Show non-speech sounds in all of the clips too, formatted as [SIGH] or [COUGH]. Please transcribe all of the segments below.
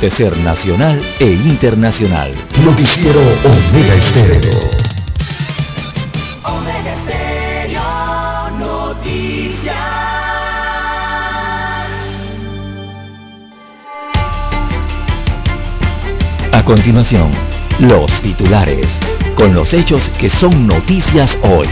de ser nacional e internacional. Noticiero Omega Estéreo. Omega Estéreo Noticias. A continuación, los titulares, con los hechos que son noticias hoy.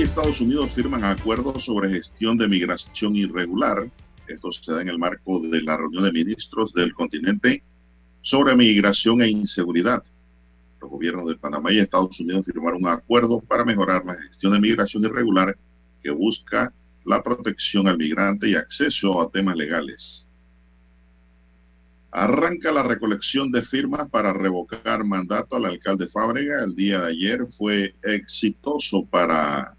Y Estados Unidos firman acuerdos sobre gestión de migración irregular. Esto se da en el marco de la reunión de ministros del continente sobre migración e inseguridad. Los gobiernos de Panamá y Estados Unidos firmaron un acuerdo para mejorar la gestión de migración irregular que busca la protección al migrante y acceso a temas legales. Arranca la recolección de firmas para revocar mandato al alcalde Fábrega. El día de ayer fue exitoso para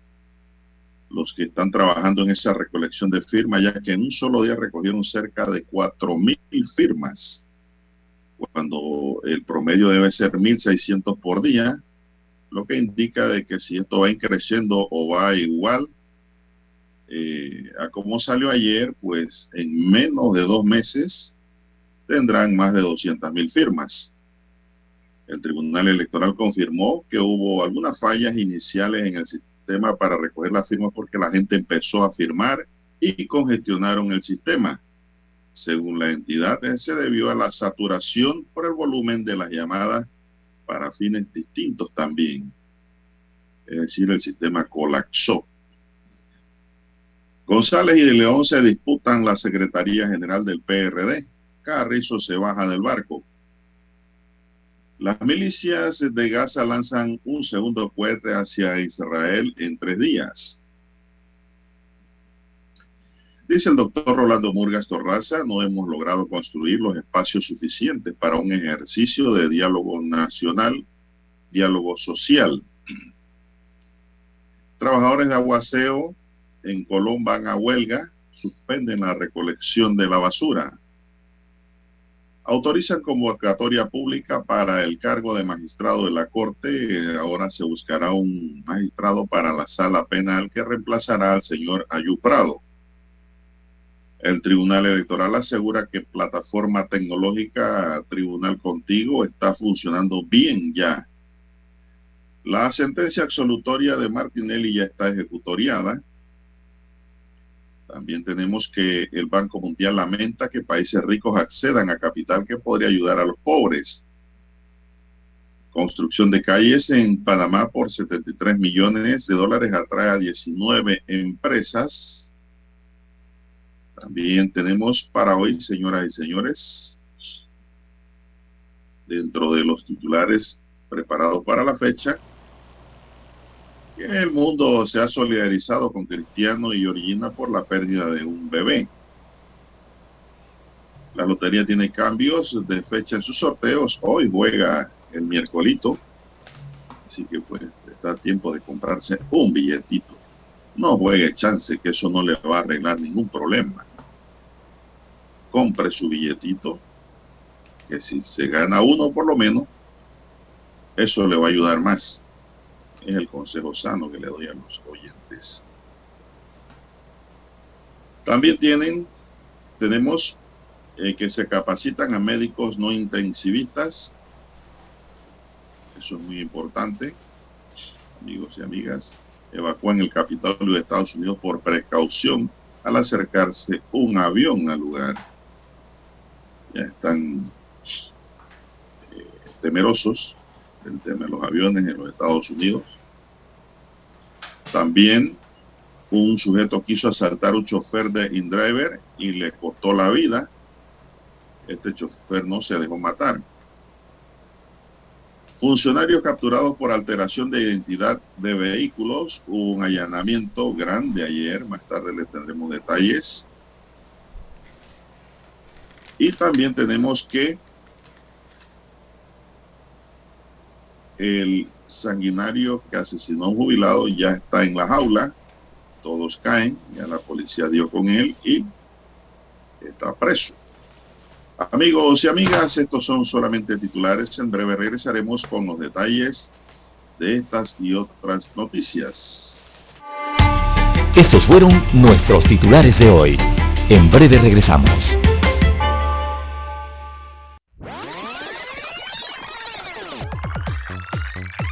los que están trabajando en esa recolección de firmas, ya que en un solo día recogieron cerca de cuatro mil firmas, cuando el promedio debe ser 1.600 por día, lo que indica de que si esto va creciendo o va igual eh, a como salió ayer, pues en menos de dos meses tendrán más de 200 mil firmas. El Tribunal Electoral confirmó que hubo algunas fallas iniciales en el sistema para recoger las firmas porque la gente empezó a firmar y congestionaron el sistema. Según la entidad, se debió a la saturación por el volumen de las llamadas para fines distintos también. Es decir, el sistema colapsó. González y de León se disputan la Secretaría General del PRD. Carrizo se baja del barco. Las milicias de Gaza lanzan un segundo cohete hacia Israel en tres días. Dice el doctor Rolando Murgas Torraza, no hemos logrado construir los espacios suficientes para un ejercicio de diálogo nacional, diálogo social. Trabajadores de aguaceo en Colón van a huelga, suspenden la recolección de la basura autorizan convocatoria pública para el cargo de magistrado de la Corte. Ahora se buscará un magistrado para la sala penal que reemplazará al señor Ayú Prado. El Tribunal Electoral asegura que plataforma tecnológica Tribunal Contigo está funcionando bien ya. La sentencia absolutoria de Martinelli ya está ejecutoriada. También tenemos que el Banco Mundial lamenta que países ricos accedan a capital que podría ayudar a los pobres. Construcción de calles en Panamá por 73 millones de dólares atrae a 19 empresas. También tenemos para hoy, señoras y señores, dentro de los titulares preparados para la fecha, el mundo se ha solidarizado con Cristiano y Georgina por la pérdida de un bebé. La lotería tiene cambios de fecha en sus sorteos. Hoy juega el miércoles, así que pues está a tiempo de comprarse un billetito. No juegue chance que eso no le va a arreglar ningún problema. Compre su billetito, que si se gana uno por lo menos, eso le va a ayudar más es el consejo sano que le doy a los oyentes. También tienen, tenemos eh, que se capacitan a médicos no intensivistas. Eso es muy importante. Amigos y amigas, evacúan el Capitolio de Estados Unidos por precaución al acercarse un avión al lugar. Ya están eh, temerosos el tema de los aviones en los Estados Unidos. También un sujeto quiso asaltar un chofer de InDriver y le costó la vida. Este chofer no se dejó matar. Funcionarios capturados por alteración de identidad de vehículos. Hubo un allanamiento grande ayer. Más tarde les tendremos detalles. Y también tenemos que el sanguinario que asesinó a un jubilado ya está en la jaula, todos caen, ya la policía dio con él y está preso. Amigos y amigas, estos son solamente titulares. En breve regresaremos con los detalles de estas y otras noticias. Estos fueron nuestros titulares de hoy. En breve regresamos.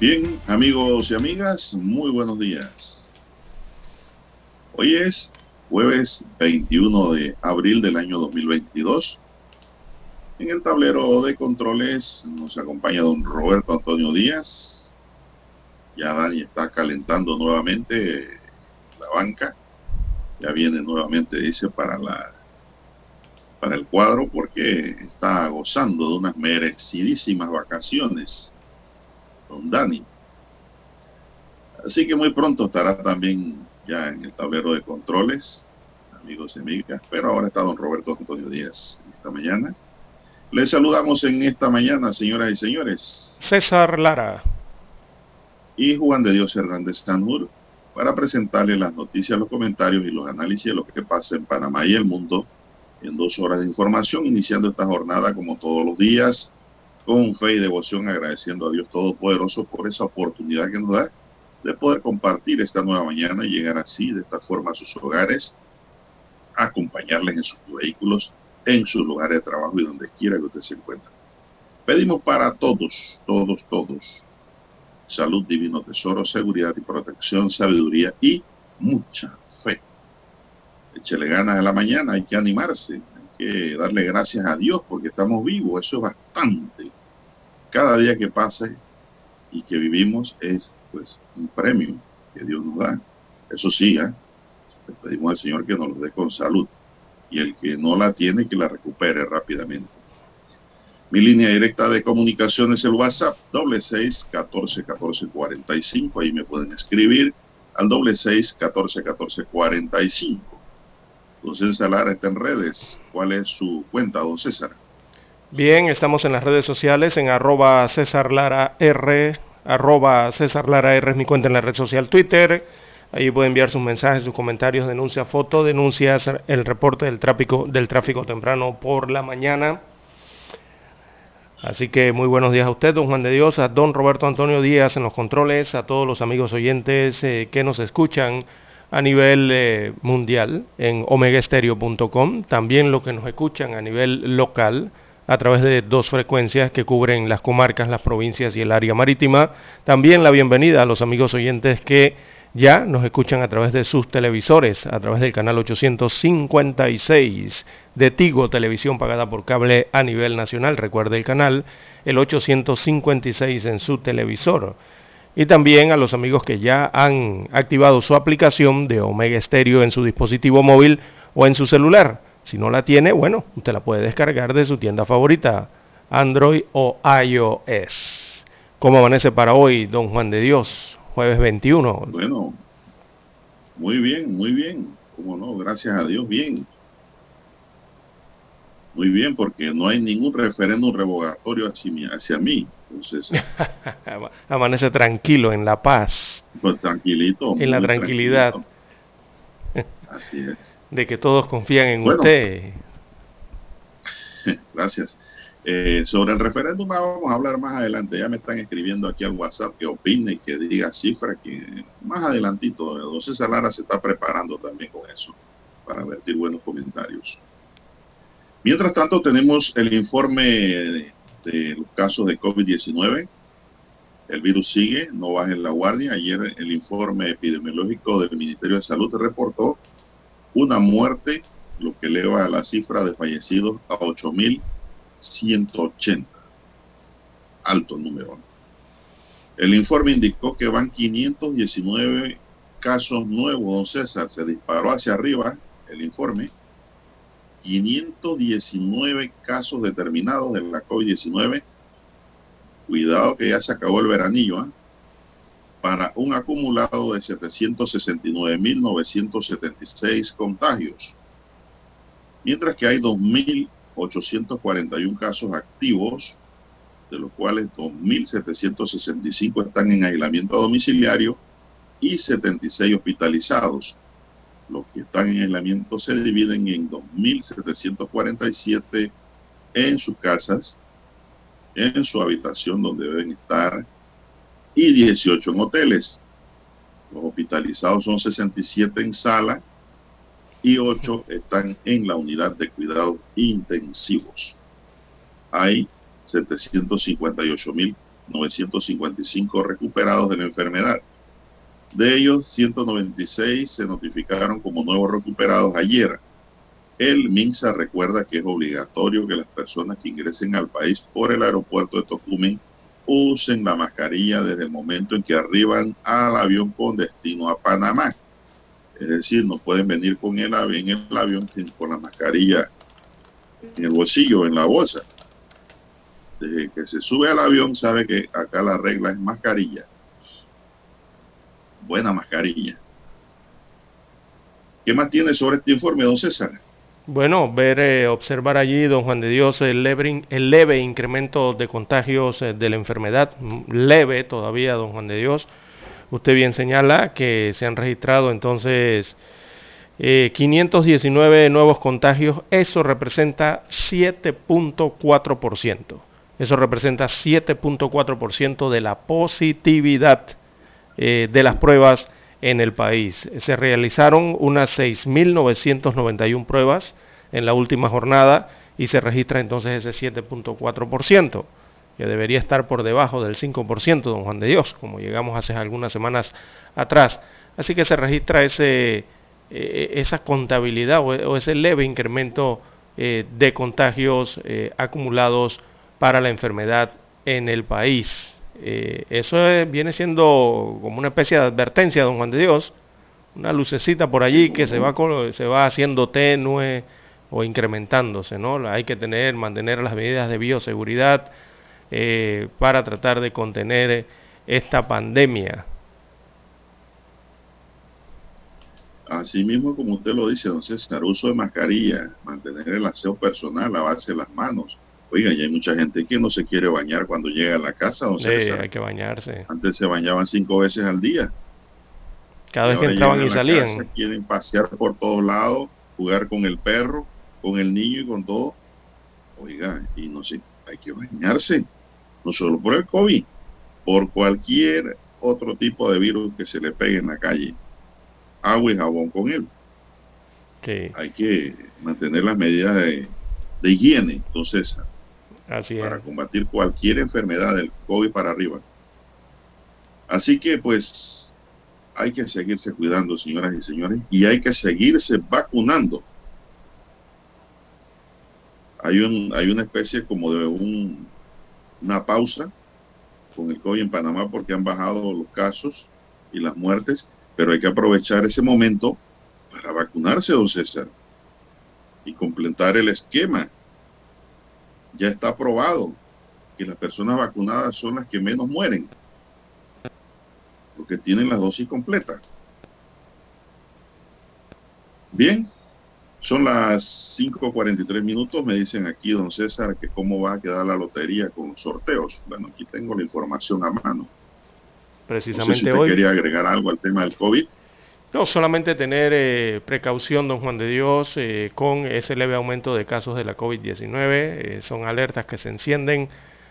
Bien, amigos y amigas, muy buenos días. Hoy es jueves 21 de abril del año 2022. En el tablero de controles nos acompaña don Roberto Antonio Díaz. Ya Dani está calentando nuevamente la banca. Ya viene nuevamente, dice, para la para el cuadro porque está gozando de unas merecidísimas vacaciones don Dani. Así que muy pronto estará también ya en el tablero de controles, amigos y amigas. Pero ahora está don Roberto Antonio Díaz esta mañana. Les saludamos en esta mañana, señoras y señores, César Lara. y Juan de Dios Hernández Sanur para presentarles las noticias, los comentarios y los análisis de lo que pasa en Panamá y el mundo en dos horas de información, iniciando esta jornada como todos los días con fe y devoción, agradeciendo a Dios Todopoderoso por esa oportunidad que nos da de poder compartir esta nueva mañana y llegar así, de esta forma, a sus hogares, acompañarles en sus vehículos, en sus lugares de trabajo y donde quiera que usted se encuentre. Pedimos para todos, todos, todos, salud, divino tesoro, seguridad y protección, sabiduría y mucha fe. Échele ganas a la mañana, hay que animarse, que darle gracias a Dios porque estamos vivos, eso es bastante. Cada día que pase y que vivimos es pues un premio que Dios nos da. Eso sí, ¿eh? le pedimos al Señor que nos lo dé con salud y el que no la tiene que la recupere rápidamente. Mi línea directa de comunicación es el WhatsApp, doble seis catorce catorce cuarenta y cinco. Ahí me pueden escribir al doble seis catorce catorce cuarenta y cinco. Don César Lara está en redes. ¿Cuál es su cuenta, don César? Bien, estamos en las redes sociales en arroba César Lara R, arroba César Lara R es mi cuenta en la red social Twitter. Ahí puede enviar sus mensajes, sus comentarios, denuncia foto, denuncias, el reporte del tráfico, del tráfico temprano por la mañana. Así que muy buenos días a usted, don Juan de Dios, a don Roberto Antonio Díaz en los controles, a todos los amigos oyentes eh, que nos escuchan a nivel eh, mundial en omegaestereo.com, también los que nos escuchan a nivel local a través de dos frecuencias que cubren las comarcas, las provincias y el área marítima. También la bienvenida a los amigos oyentes que ya nos escuchan a través de sus televisores, a través del canal 856 de Tigo, televisión pagada por cable a nivel nacional. Recuerde el canal, el 856 en su televisor. Y también a los amigos que ya han activado su aplicación de Omega Stereo en su dispositivo móvil o en su celular. Si no la tiene, bueno, usted la puede descargar de su tienda favorita, Android o iOS. ¿Cómo amanece para hoy, don Juan de Dios? Jueves 21. Bueno, muy bien, muy bien. ¿Cómo no? Gracias a Dios, bien. Muy bien, porque no hay ningún referéndum revocatorio hacia mí. Hacia mí. Entonces, [LAUGHS] amanece tranquilo, en la paz. Pues tranquilito. En la tranquilidad. Así es. De que todos confían en bueno, usted. [LAUGHS] Gracias. Eh, sobre el referéndum vamos a hablar más adelante. Ya me están escribiendo aquí al WhatsApp que opine, que diga cifra, que más adelantito. Don César Lara se está preparando también con eso, para vertir buenos comentarios. Mientras tanto, tenemos el informe de, los casos de COVID-19. El virus sigue, no baja en la guardia. Ayer el informe epidemiológico del Ministerio de Salud reportó una muerte, lo que eleva la cifra de fallecidos a 8.180. Alto número. El informe indicó que van 519 casos nuevos, don César. Se disparó hacia arriba el informe. 519 casos determinados de la COVID-19 cuidado que ya se acabó el veranillo, ¿ah? para un acumulado de 769.976 contagios, mientras que hay 2.841 casos activos, de los cuales 2.765 están en aislamiento domiciliario y 76 hospitalizados. Los que están en aislamiento se dividen en 2.747 en sus casas, en su habitación donde deben estar, y 18 en hoteles. Los hospitalizados son 67 en sala y 8 están en la unidad de cuidados intensivos. Hay 758.955 recuperados de la enfermedad. De ellos, 196 se notificaron como nuevos recuperados ayer. El MINSA recuerda que es obligatorio que las personas que ingresen al país por el aeropuerto de Tocumen usen la mascarilla desde el momento en que arriban al avión con destino a Panamá. Es decir, no pueden venir con el avión, el avión con la mascarilla en el bolsillo, en la bolsa. Desde que se sube al avión sabe que acá la regla es mascarilla. Buena mascarilla. ¿Qué más tiene sobre este informe, don César? Bueno, ver, eh, observar allí, don Juan de Dios, el leve, incremento de contagios eh, de la enfermedad, leve todavía, don Juan de Dios. Usted bien señala que se han registrado entonces eh, 519 nuevos contagios, eso representa 7.4%. Eso representa 7.4% de la positividad eh, de las pruebas en el país. Se realizaron unas 6.991 pruebas en la última jornada y se registra entonces ese 7.4%, que debería estar por debajo del 5%, don Juan de Dios, como llegamos hace algunas semanas atrás. Así que se registra ese, eh, esa contabilidad o, ese leve incremento eh, de contagios acumulados para la enfermedad en el país. Eh, eso viene siendo como una especie de advertencia, don Juan de Dios, una lucecita por allí que se va, se va haciendo tenue o incrementándose, ¿no? Hay que tener, mantener las medidas de bioseguridad eh, para tratar de contener esta pandemia. Así mismo como usted lo dice, don César, uso de mascarilla, mantener el aseo personal, lavarse las manos, Oiga, y hay mucha gente que no se quiere bañar cuando llega a la casa. sí, hay que bañarse. Antes se bañaban cinco veces al día. Cada vez que entraban y salían. quieren pasear por todos lados, jugar con el perro, con el niño y con todo. Oiga, y no sé, hay que bañarse. No solo por el COVID, por cualquier otro tipo de virus que se le pegue en la calle. Agua y jabón con él. Sí. Hay que mantener las medidas de, de higiene, entonces para combatir cualquier enfermedad del COVID para arriba. Así que pues hay que seguirse cuidando, señoras y señores, y hay que seguirse vacunando. Hay, un, hay una especie como de un, una pausa con el COVID en Panamá porque han bajado los casos y las muertes, pero hay que aprovechar ese momento para vacunarse, don César, y completar el esquema ya está probado que las personas vacunadas son las que menos mueren, porque tienen la dosis completa. Bien, son las 5.43 minutos, me dicen aquí, don César, que cómo va a quedar la lotería con los sorteos. Bueno, aquí tengo la información a mano. Precisamente no sé si quería agregar algo al tema del COVID. No, solamente tener eh, precaución, don Juan de Dios, eh, con ese leve aumento de casos de la COVID-19. Eh, son alertas que se encienden,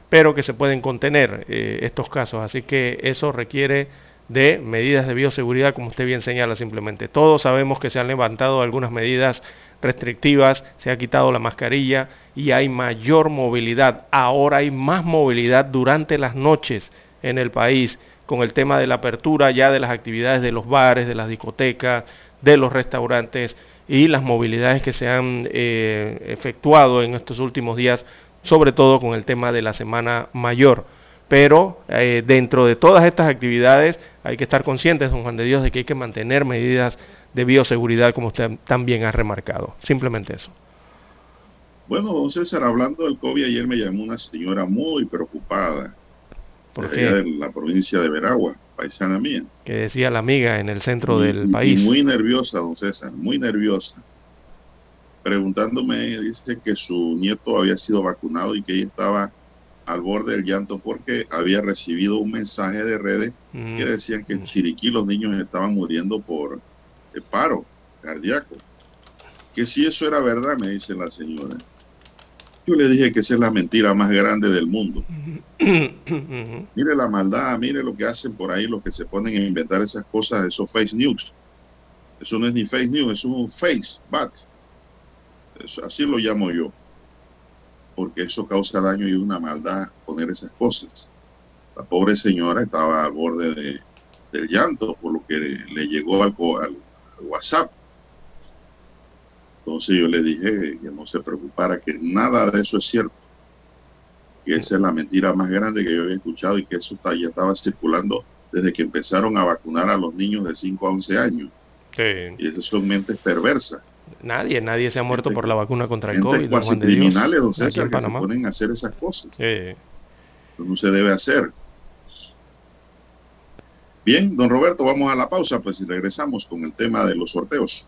pero que se pueden contener estos casos. Así que eso requiere de medidas de bioseguridad, como usted bien señala simplemente. Todos sabemos que se han levantado algunas medidas restrictivas, se ha quitado la mascarilla y hay mayor movilidad. Ahora hay más movilidad durante las noches en el país con el tema de la apertura ya de las actividades de los bares, de las discotecas, de los restaurantes y las movilidades que se han eh, efectuado en estos últimos días, sobre todo con el tema de la Semana Mayor. Pero eh, dentro de todas estas actividades hay que estar conscientes, don Juan de Dios, de que hay que mantener medidas de bioseguridad, como usted también ha remarcado. Simplemente eso. Bueno, don César, hablando del COVID, ayer me llamó una señora muy preocupada ¿Por de qué? allá de la provincia de Veragua, paisana mía. Que decía la amiga en el centro del país. Muy nerviosa, don César, muy nerviosa. Preguntándome, dice que su nieto había sido vacunado y que ella estaba al borde del llanto porque había recibido un mensaje de redes Mm, que decían que en mm. Chiriquí los niños estaban muriendo por eh, paro cardíaco. Que si eso era verdad, me dice la señora. Yo le dije que esa es la mentira más grande del mundo. [COUGHS] Mire la maldad, mire lo que hacen por ahí, los que se ponen a inventar esas cosas, esos face news. Eso no es ni face news, es un face. Eso- así lo llamo yo. Porque eso causa daño y una maldad poner esas cosas. La pobre señora estaba al borde de- del llanto por lo que le llegó al, co- al- al WhatsApp. Entonces yo le dije que no se preocupara, que nada de eso es cierto que esa es la mentira más grande que yo había escuchado y que eso ya estaba circulando desde que empezaron a vacunar a los niños de 5 a 11 años. Sí. Y esas son mentes perversas, Nadie, nadie se ha muerto Gente- por la vacuna contra el COVID, cuasi Juan de Dios, criminales, don César, que se ponen a hacer esas cosas. Sí. No se debe hacer. Bien, don Roberto, vamos a la pausa, pues y regresamos con el tema de los sorteos.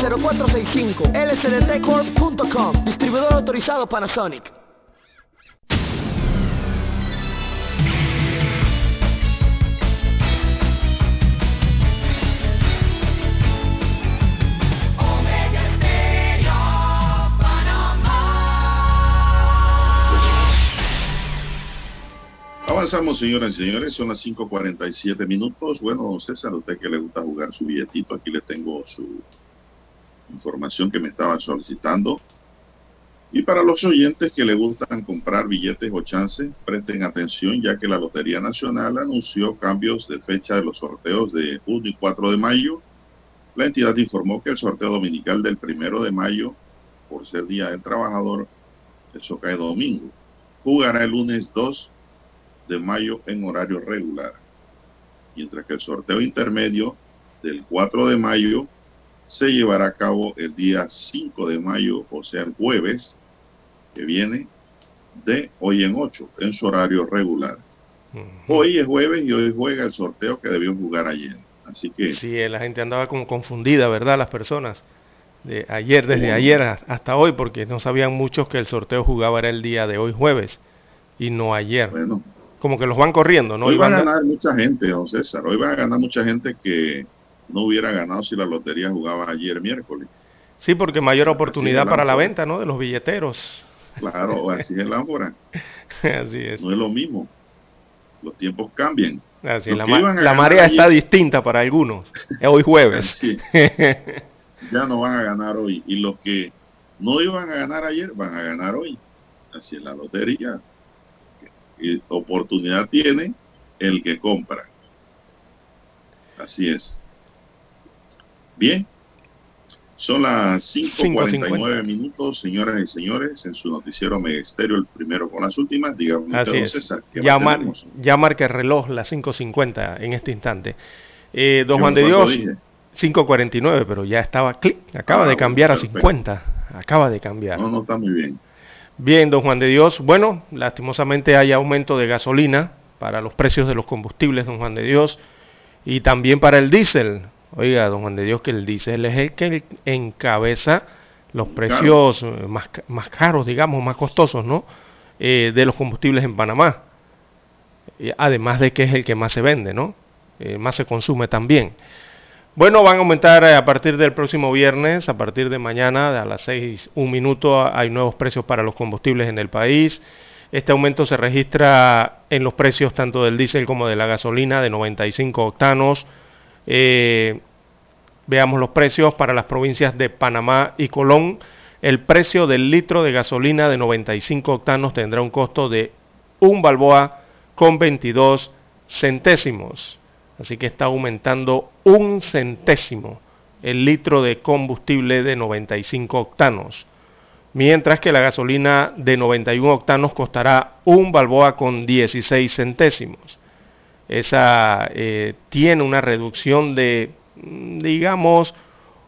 229-0465. lsdtcorp.com. Distribuidor autorizado Panasonic. Avanzamos, señoras y señores, son las 5.47 minutos. Bueno, don César, a usted que le gusta jugar su billetito, aquí le tengo su información que me estaba solicitando. Y para los oyentes que le gustan comprar billetes o chances, presten atención ya que la Lotería Nacional anunció cambios de fecha de los sorteos de 1 y 4 de mayo. La entidad informó que el sorteo dominical del primero de mayo, por ser Día del Trabajador, eso cae domingo, jugará el lunes 2 de mayo en horario regular, mientras que el sorteo intermedio del 4 de mayo se llevará a cabo el día 5 de mayo, o sea, el jueves que viene de hoy en 8, en su horario regular. Hoy es jueves y hoy juega el sorteo que debió jugar ayer. Así que Sí, eh, la gente andaba como confundida, ¿verdad? Las personas. De ayer, desde ayer hasta hoy, porque no sabían muchos que el sorteo jugaba era el día de hoy jueves y no ayer. bueno, Como que los van corriendo, ¿no? hoy va a ganar mucha gente, don César. Hoy va a ganar mucha gente que no hubiera ganado si la lotería jugaba ayer miércoles. Sí, porque mayor oportunidad para la venta, ¿no? De los billeteros. Claro, así es la hora. [LAUGHS] Así es. No es lo mismo. Los tiempos cambian. Así, la, ma- la marea ayer- está distinta para algunos. Es hoy jueves. [LAUGHS] [LAUGHS] Ya no van a ganar hoy. Y los que no iban a ganar ayer, van a ganar hoy. Así es la lotería. Y oportunidad tiene el que compra. Así es. Bien, son las 5.49 5:50. minutos, señoras y señores, en su noticiero Megesterio, el primero con las últimas. Dígame Así usted, es. César, ¿qué Ya, mar- marca el reloj las 5.50 en este instante. Eh, don Yo Juan de Dios, dije. 5.49, pero ya estaba clic, acaba Ah, de bueno, cambiar a perfecto. 50. Acaba de cambiar. No, no está muy bien. Bien, don Juan de Dios. Bueno, lastimosamente hay aumento de gasolina para los precios de los combustibles, don Juan de Dios, y también para el diésel. Oiga, don Juan de Dios, que el diésel es el que encabeza los precios eh, más, ca- más caros, digamos, más costosos, ¿no? Eh, de los combustibles en Panamá. Eh, además de que es el que más se vende, ¿no? Eh, más se consume también. Bueno, van a aumentar a partir del próximo viernes, a partir de mañana, a las 6, un minuto, hay nuevos precios para los combustibles en el país. Este aumento se registra en los precios tanto del diésel como de la gasolina de 95 octanos. Eh, veamos los precios para las provincias de Panamá y Colón. El precio del litro de gasolina de 95 octanos tendrá un costo de un balboa con 22 centésimos. Así que está aumentando un centésimo el litro de combustible de 95 octanos. Mientras que la gasolina de 91 octanos costará un balboa con 16 centésimos. Esa eh, tiene una reducción de, digamos,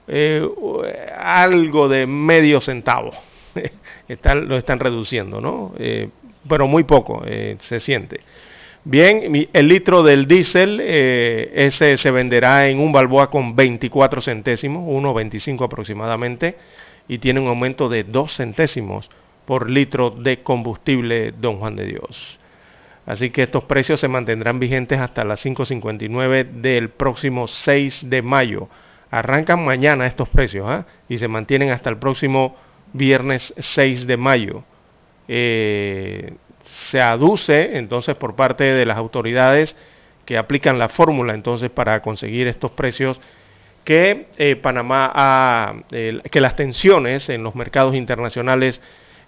eh, algo de medio centavo. [LAUGHS] Lo están reduciendo, ¿no? Eh, pero muy poco se siente. Bien, el litro del diésel, ese se venderá en un balboa con 24 centésimos, 1,25 aproximadamente, y tiene un aumento de 2 centésimos por litro de combustible Don Juan de Dios. Así que estos precios se mantendrán vigentes hasta las 5.59 del próximo 6 de mayo. Arrancan mañana estos precios ¿ah? y se mantienen hasta el próximo viernes 6 de mayo. Eh, se aduce entonces por parte de las autoridades que aplican la fórmula entonces para conseguir estos precios que eh, Panamá ha, que las tensiones en los mercados internacionales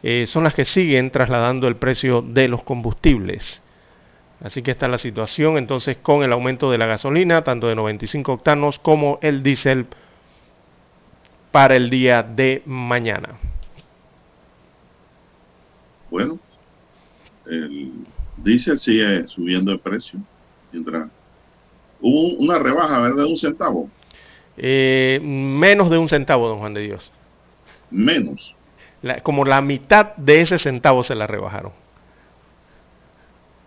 eh, son las que siguen trasladando el precio de los combustibles. Así que está la situación entonces con el aumento de la gasolina, tanto de 95 octanos como el diésel para el día de mañana. Bueno, el diésel sigue subiendo de precio. Mientras hubo una rebaja, ¿verdad? De un centavo, Eh, menos de un centavo, don Juan de Dios. menos. Como la mitad de ese centavo se la rebajaron.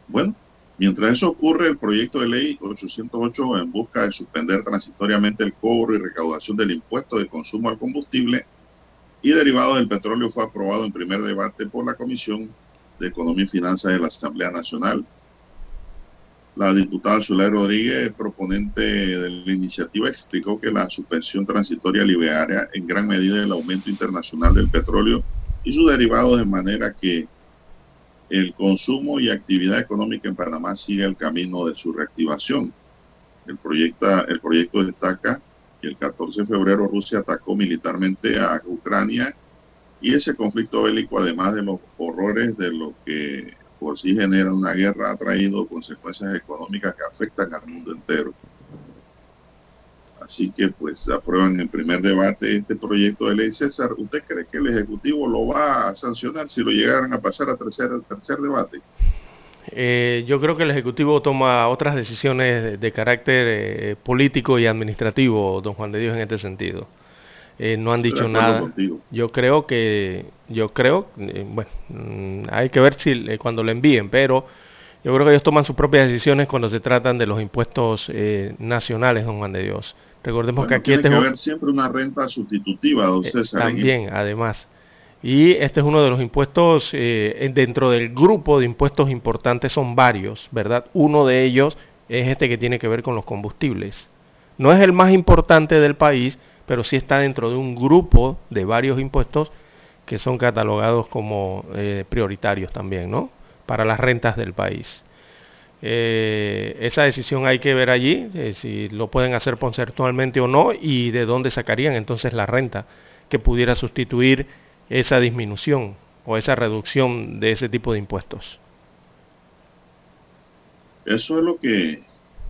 Bueno, mientras eso ocurre, el proyecto de ley 808 en busca de suspender transitoriamente el cobro y recaudación del impuesto de consumo al combustible y derivados del petróleo fue aprobado en primer debate por la Comisión de Economía y Finanzas de la Asamblea Nacional. La diputada Zulay Rodríguez, proponente de la iniciativa, explicó que la suspensión transitoria liberaría en gran medida el aumento internacional del petróleo y sus derivados de manera que el consumo y actividad económica en Panamá sigue el camino de su reactivación. El, proyecta- el proyecto destaca que el 14 de febrero Rusia atacó militarmente a Ucrania y ese conflicto bélico, además de los horrores de lo que por sí genera una guerra, ha traído consecuencias económicas que afectan al mundo entero. Así que pues aprueban en primer debate este proyecto de ley. César, ¿usted cree que el Ejecutivo lo va a sancionar si lo llegaran a pasar a tercer, tercer debate? Eh, yo creo que el Ejecutivo toma otras decisiones de, de carácter eh, político y administrativo, don Juan de Dios, en este sentido. Eh, no han dicho nada. contigo. Yo creo que, yo creo, eh, bueno, mm, hay que ver si eh, cuando lo envíen, pero yo creo que ellos toman sus propias decisiones cuando se tratan de los impuestos eh, nacionales, don Juan de Dios. Recordemos Bueno, que aquí tiene este que haber siempre una renta sustitutiva, don César. también, además. Y este es uno de los impuestos, eh, en- dentro del grupo de impuestos importantes son varios, ¿verdad? Uno de ellos es este que tiene que ver con los combustibles. No es el más importante del país, pero sí está dentro de un grupo de varios impuestos que son catalogados como eh, prioritarios también, ¿no? Para las rentas del país. Eh, esa decisión hay que ver allí, eh, si lo pueden hacer conceptualmente o no, y de dónde sacarían entonces la renta que pudiera sustituir esa disminución o esa reducción de ese tipo de impuestos. Eso es lo que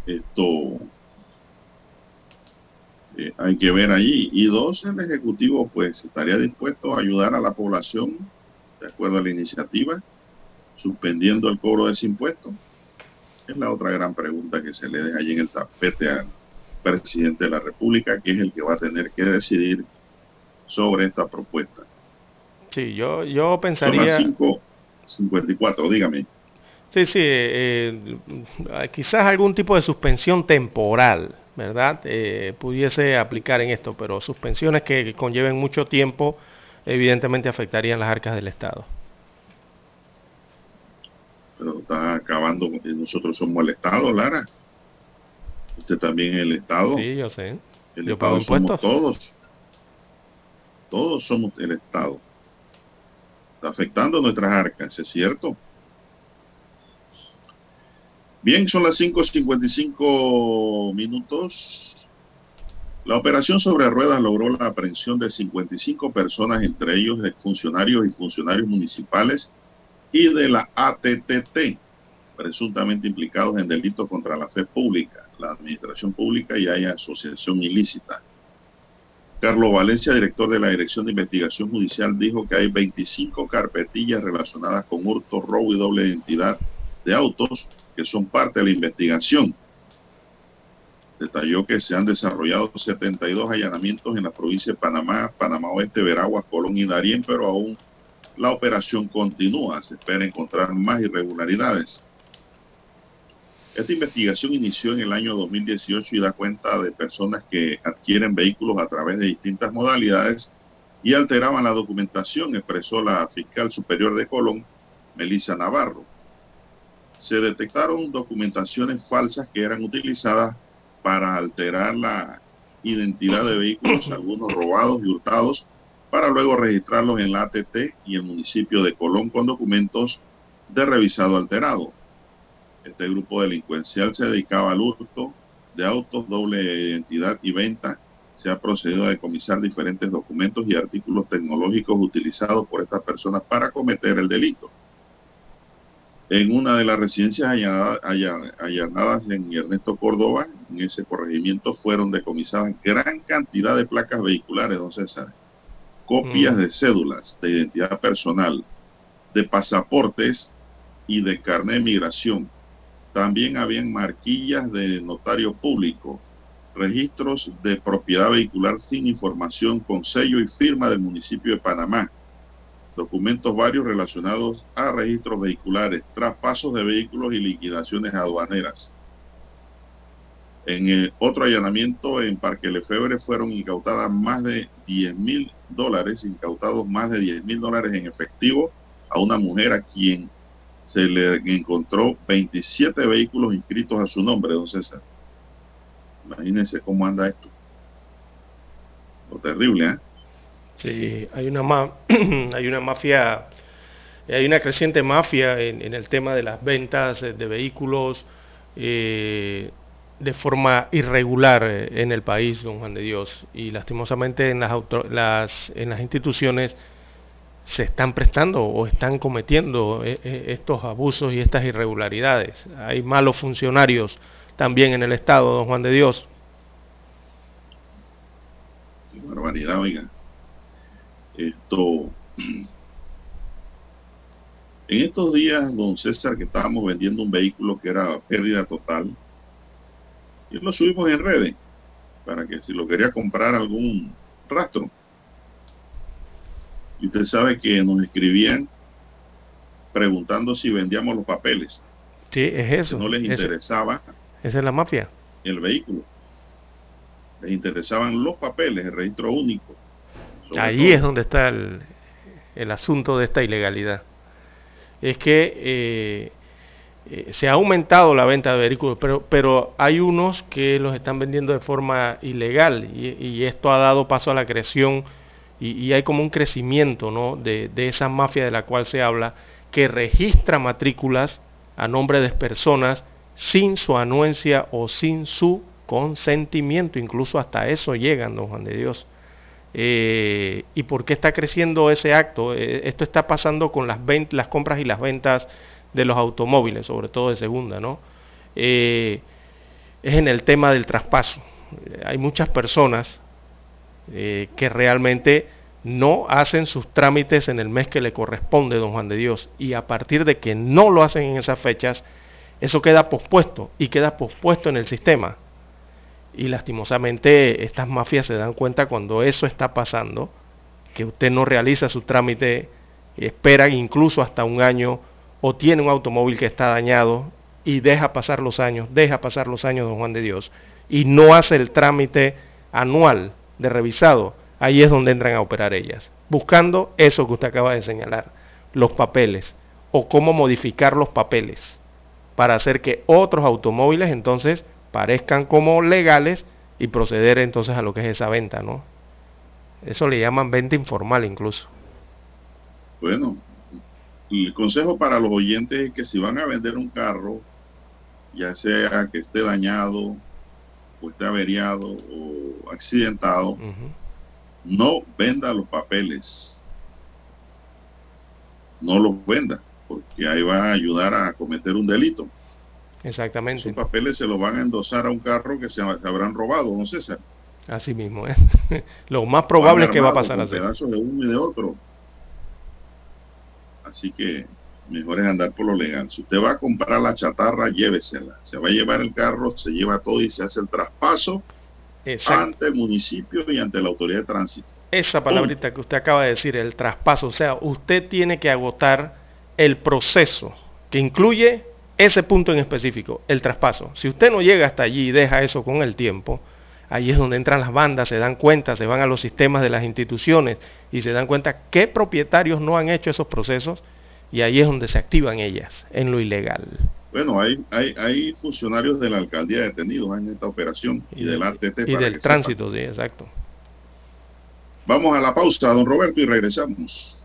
esto eh, hay que ver allí. Y dos, el Ejecutivo pues estaría dispuesto a ayudar a la población de acuerdo a la iniciativa, suspendiendo el cobro de ese impuesto. Es la otra gran pregunta que se le deja allí en el tapete al presidente de la República, que es el que va a tener que decidir sobre esta propuesta. Sí, yo, yo Son pensaría... las 5.54, dígame. Sí, sí, eh, eh, quizás algún tipo de suspensión temporal, ¿verdad? Eh, pudiese aplicar en esto, pero suspensiones que conlleven mucho tiempo evidentemente afectarían las arcas del Estado. Pero está acabando, y nosotros somos el Estado, Lara. Usted también es el Estado. Sí, yo sé. el yo Estado somos impuestos. todos. Todos somos el Estado. Está afectando nuestras arcas, ¿es cierto? Bien, son las 5.55 minutos. La operación sobre ruedas logró la aprehensión de 55 personas, entre ellos funcionarios y funcionarios municipales y de la ATTT, presuntamente implicados en delitos contra la fe pública, la administración pública y hay asociación ilícita. Carlos Valencia, director de la Dirección de Investigación Judicial, dijo que hay 25 carpetillas relacionadas con hurto, robo y doble identidad de autos que son parte de la investigación. Detalló que se han desarrollado 72 allanamientos en la provincia de Panamá, Panamá Oeste, Veraguas, Colón y Darién, pero aún la operación continúa. Se espera encontrar más irregularidades. Esta investigación inició en el año 2018 y da cuenta de personas que adquieren vehículos a través de distintas modalidades y alteraban la documentación, expresó la fiscal superior de Colón, Melissa Navarro. Se detectaron documentaciones falsas que eran utilizadas para alterar la identidad de vehículos, [CLEARS THROAT] algunos robados y hurtados, para luego registrarlos en la ATT y el municipio de Colón con documentos de revisado alterado. Este grupo delincuencial se dedicaba al hurto de autos, doble identidad y venta. Se ha procedido a decomisar diferentes documentos y artículos tecnológicos utilizados por estas personas para cometer el delito. En una de las residencias allanadas, allanadas en Ernesto Córdoba, en ese corregimiento, fueron decomisadas gran cantidad de placas vehiculares, don César, copias Mm. de cédulas de identidad personal, de pasaportes y de carnet de migración. También habían marquillas de notario público, registros de propiedad vehicular sin información con sello y firma del municipio de Panamá, documentos varios relacionados a registros vehiculares, traspasos de vehículos y liquidaciones aduaneras. En el otro allanamiento en Parque Lefebre fueron incautadas más de 10 mil dólares, incautados más de 10 mil dólares en efectivo a una mujer a quien se le encontró 27 vehículos inscritos a su nombre, don César. Imagínense cómo anda esto. Lo terrible, ¿eh? Sí, hay una, ma [CLEARS THROAT] hay una mafia, hay una creciente mafia en, el tema de las ventas eh, de vehículos eh, de forma irregular eh, en el país, don Juan de Dios. Y lastimosamente en las, las, en las instituciones se están prestando o están cometiendo eh, estos abusos y estas irregularidades. Hay malos funcionarios también en el Estado, don Juan de Dios. Qué barbaridad, oiga. Esto. En estos días, don César, que estábamos vendiendo un vehículo que era pérdida total, y lo subimos en redes para que si lo quería comprar algún rastro. Y usted sabe que nos escribían preguntando si vendíamos los papeles, Sí, es que eso. no les interesaba esa es la mafia. el vehículo. Les interesaban los papeles, el registro único. Ahí todo. es donde está el, el asunto de esta ilegalidad. Es que eh, eh, se ha aumentado la venta de vehículos, pero, pero hay unos que los están vendiendo de forma ilegal y, y esto ha dado paso a la creación y, y hay como un crecimiento ¿no? de, de esa mafia de la cual se habla que registra matrículas a nombre de personas sin su anuencia o sin su consentimiento, incluso hasta eso llegan, don Juan de Dios. Eh, ¿Y por qué está creciendo ese acto? Eh, esto está pasando con las, compras y las ventas de los automóviles, sobre todo de segunda, ¿no? Eh, es en el tema del traspaso. eh, hay muchas personas que realmente no hacen sus trámites en el mes que le corresponde, don Juan de Dios, y a partir de que no lo hacen en esas fechas, eso queda pospuesto y queda pospuesto en el sistema. Y lastimosamente estas mafias se dan cuenta cuando eso está pasando, que usted no realiza su trámite, espera incluso hasta un año o tiene un automóvil que está dañado y deja pasar los años, deja pasar los años, don Juan de Dios, y no hace el trámite anual de revisado, ahí es donde entran a operar ellas, buscando eso que usted acaba de señalar, los papeles, o cómo modificar los papeles, para hacer que otros automóviles entonces parezcan como legales y proceder entonces a lo que es esa venta, ¿no? Eso le llaman venta informal incluso. Bueno, el consejo para los oyentes es que si van a vender un carro, ya sea que esté dañado, o esté averiado o accidentado, no venda los papeles. No los venda, porque ahí va a ayudar a cometer un delito. Exactamente, Esos papeles se los van a endosar a un carro que se, se habrán robado, don César. así mismo es. [LAUGHS] lo más probable es que va a pasar así. pedazos de uno y de otro. Así que mejor es andar por lo legal. Si usted va a comprar la chatarra, llévesela. Se va a llevar el carro, se lleva todo y se hace el traspaso Exacto. ante el municipio y ante la autoridad de tránsito. Esa palabrita que usted acaba de decir, el traspaso, o sea, usted tiene que agotar el proceso que incluye ese punto en específico, el traspaso. Si usted no llega hasta allí y deja eso con el tiempo, ahí es donde entran las bandas, se dan cuenta, se van a los sistemas de las instituciones y se dan cuenta qué propietarios no han hecho esos procesos y ahí es donde se activan ellas, en lo ilegal. Bueno, hay, hay, hay funcionarios de la alcaldía detenidos en esta operación y del ATT. y del tránsito, sí, exacto. Vamos a la pausa, don Roberto, y regresamos.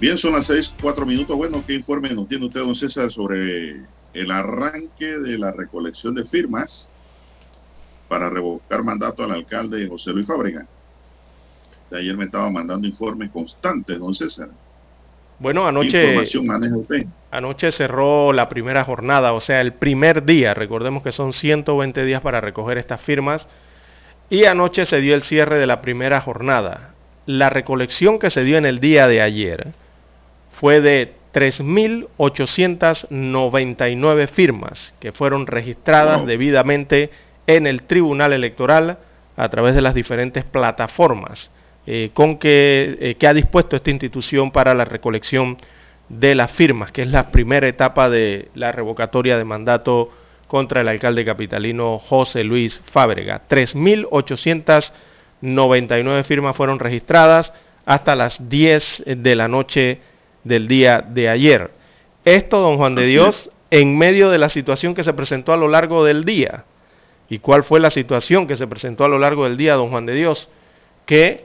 Bien, son las seis, cuatro minutos. Bueno, ¿qué informe nos tiene usted, don César, sobre el arranque de la recolección de firmas para revocar mandato al alcalde José Luis Fábrega? De ayer me estaba mandando informes constantes, don César. Bueno, anoche, anoche cerró la primera jornada, o sea, el primer día. Recordemos que son 120 días para recoger estas firmas. Y anoche se dio el cierre de la primera jornada. La recolección que se dio en el día de ayer fue de 3.899 firmas que fueron registradas debidamente en el Tribunal Electoral a través de las diferentes plataformas eh, con que, eh, que, ha dispuesto esta institución para la recolección de las firmas, que es la primera etapa de la revocatoria de mandato contra el alcalde capitalino José Luis Fábrega. 3.899 firmas fueron registradas hasta las 10 de la noche del día de ayer. Esto, don Juan de Dios, en medio de la situación que se presentó a lo largo del día. ¿Y cuál fue la situación que se presentó a lo largo del día, don Juan de Dios? Que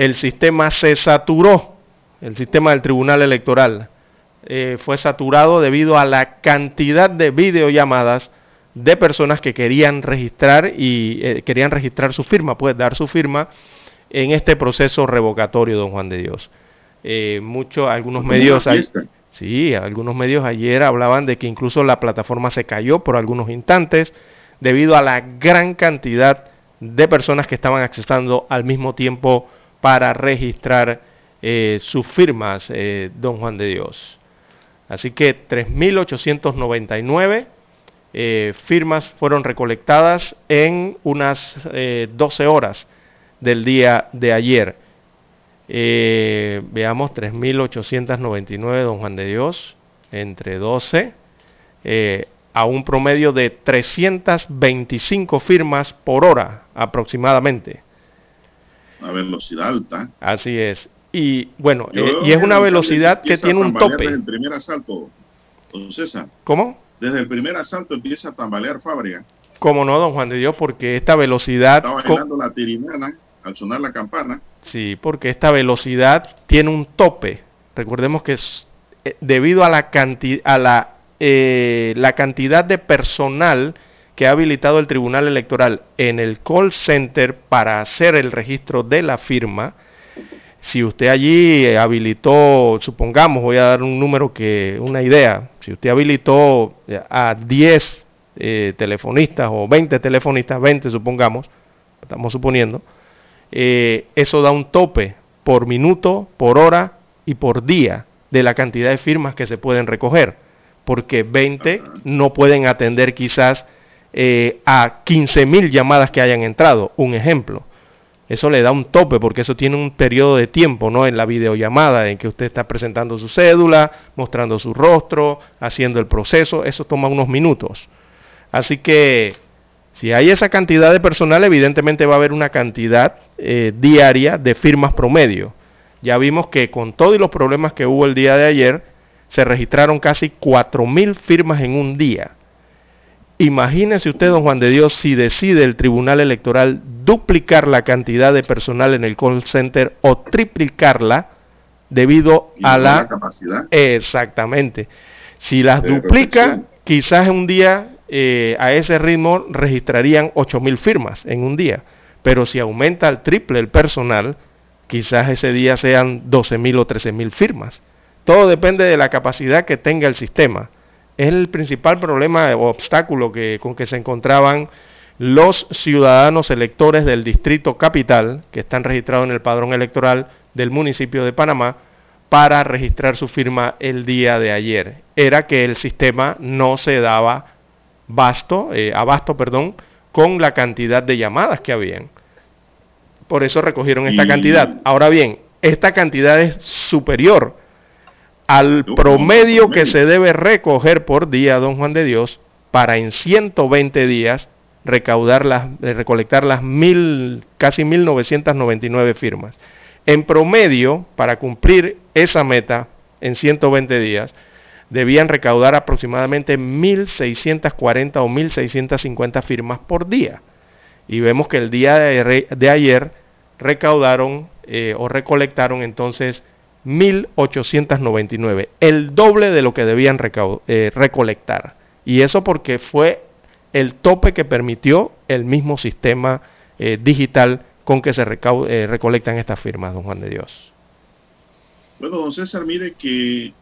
el sistema se saturó, el sistema del Tribunal Electoral eh, fue saturado debido a la cantidad de videollamadas de personas que querían registrar y eh, querían registrar su firma, pues dar su firma en este proceso revocatorio, don Juan de Dios. Eh, muchos, algunos medios, sí, algunos medios ayer hablaban de que incluso la plataforma se cayó por algunos instantes debido a la gran cantidad de personas que estaban accesando al mismo tiempo para registrar eh, sus firmas, eh, don Juan de Dios. Así que 3.899 firmas fueron recolectadas en unas 12 horas del día de ayer. Eh, veamos, 3.899, don Juan de Dios, entre 12, eh, a un promedio de 325 firmas por hora aproximadamente. Una velocidad alta. Así es. Y bueno, eh, y es una velocidad que tiene un tope. Desde el primer asalto, don César. ¿Cómo? Desde el primer asalto empieza a tambalear fábrica. ¿Cómo no, don Juan de Dios? Porque esta velocidad... Estaba bailando la tirinana al sonar la campana. Sí, porque esta velocidad tiene un tope. Recordemos que es, eh, debido a la, a la, eh, la cantidad de personal que ha habilitado el Tribunal Electoral en el call center para hacer el registro de la firma, si usted allí habilitó, supongamos, voy a dar un número que, una idea, si usted habilitó a 10 eh, telefonistas o 20 telefonistas, 20 supongamos, estamos suponiendo, eh, eso da un tope por minuto, por hora y por día de la cantidad de firmas que se pueden recoger, porque 20 no pueden atender quizás eh, a 15.000 llamadas que hayan entrado, un ejemplo. Eso le da un tope porque eso tiene un periodo de tiempo, ¿no? En la videollamada en que usted está presentando su cédula, mostrando su rostro, haciendo el proceso, eso toma unos minutos. Así que si hay esa cantidad de personal, evidentemente va a haber una cantidad eh, diaria de firmas promedio. Ya vimos que con todos los problemas que hubo el día de ayer, se registraron casi 4.000 firmas en un día. Imagínese usted, don Juan de Dios, si decide el Tribunal Electoral duplicar la cantidad de personal en el call center o triplicarla debido a la... capacidad. Exactamente. Si las duplica, quizás un día eh, a ese ritmo registrarían 8.000 firmas en un día. Pero si aumenta al triple el personal, quizás ese día sean 12.000 o 13.000 firmas. Todo depende de la capacidad que tenga el sistema. Es el principal problema o obstáculo que, con que se encontraban los ciudadanos electores del distrito capital, que están registrados en el padrón electoral del municipio de Panamá, para registrar su firma el día de ayer. Era que el sistema no se daba basto, eh, abasto, perdón, con la cantidad de llamadas que habían. Por eso recogieron esta cantidad. Ahora bien, esta cantidad es superior al promedio que se debe recoger por día, don Juan de Dios, para en 120 días recaudar las, eh, recolectar las mil, casi 1.999 firmas. En promedio, para cumplir esa meta en 120 días, debían recaudar aproximadamente 1.640 o 1.650 firmas por día. Y vemos que el día de, de ayer recaudaron eh, o recolectaron entonces 1.899, el doble de lo que debían eh, recolectar. Y eso porque fue el tope que permitió el mismo sistema eh, digital con que se recolectan estas firmas, don Juan de Dios. Bueno, don César, mire que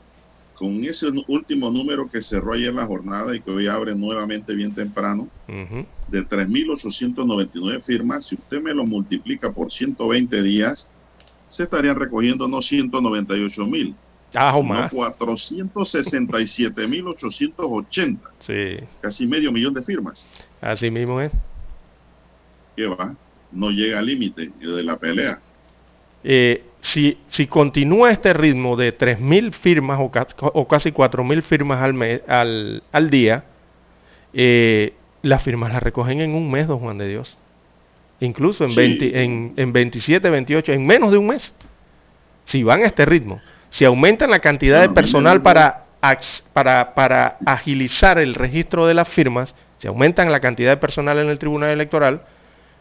con ese último número que cerró ayer la jornada y que hoy abre nuevamente bien temprano, de 3.899 firmas, si usted me lo multiplica por 120 días, se estarían recogiendo no 198 mil, ah, sino 467.880. Sí. Casi medio millón de firmas. Así mismo es. ¿Qué va? No llega al límite de la pelea. Eh, si, si continúa este ritmo de 3.000 firmas o, o casi 4.000 firmas al, mes, al, al día, eh, las firmas las recogen en un mes, don Juan de Dios. Incluso en, 20, en, en 27, 28, en menos de un mes. Si van a este ritmo. Si aumentan la cantidad de personal para, para, para agilizar el registro de las firmas, si aumentan la cantidad de personal en el Tribunal Electoral,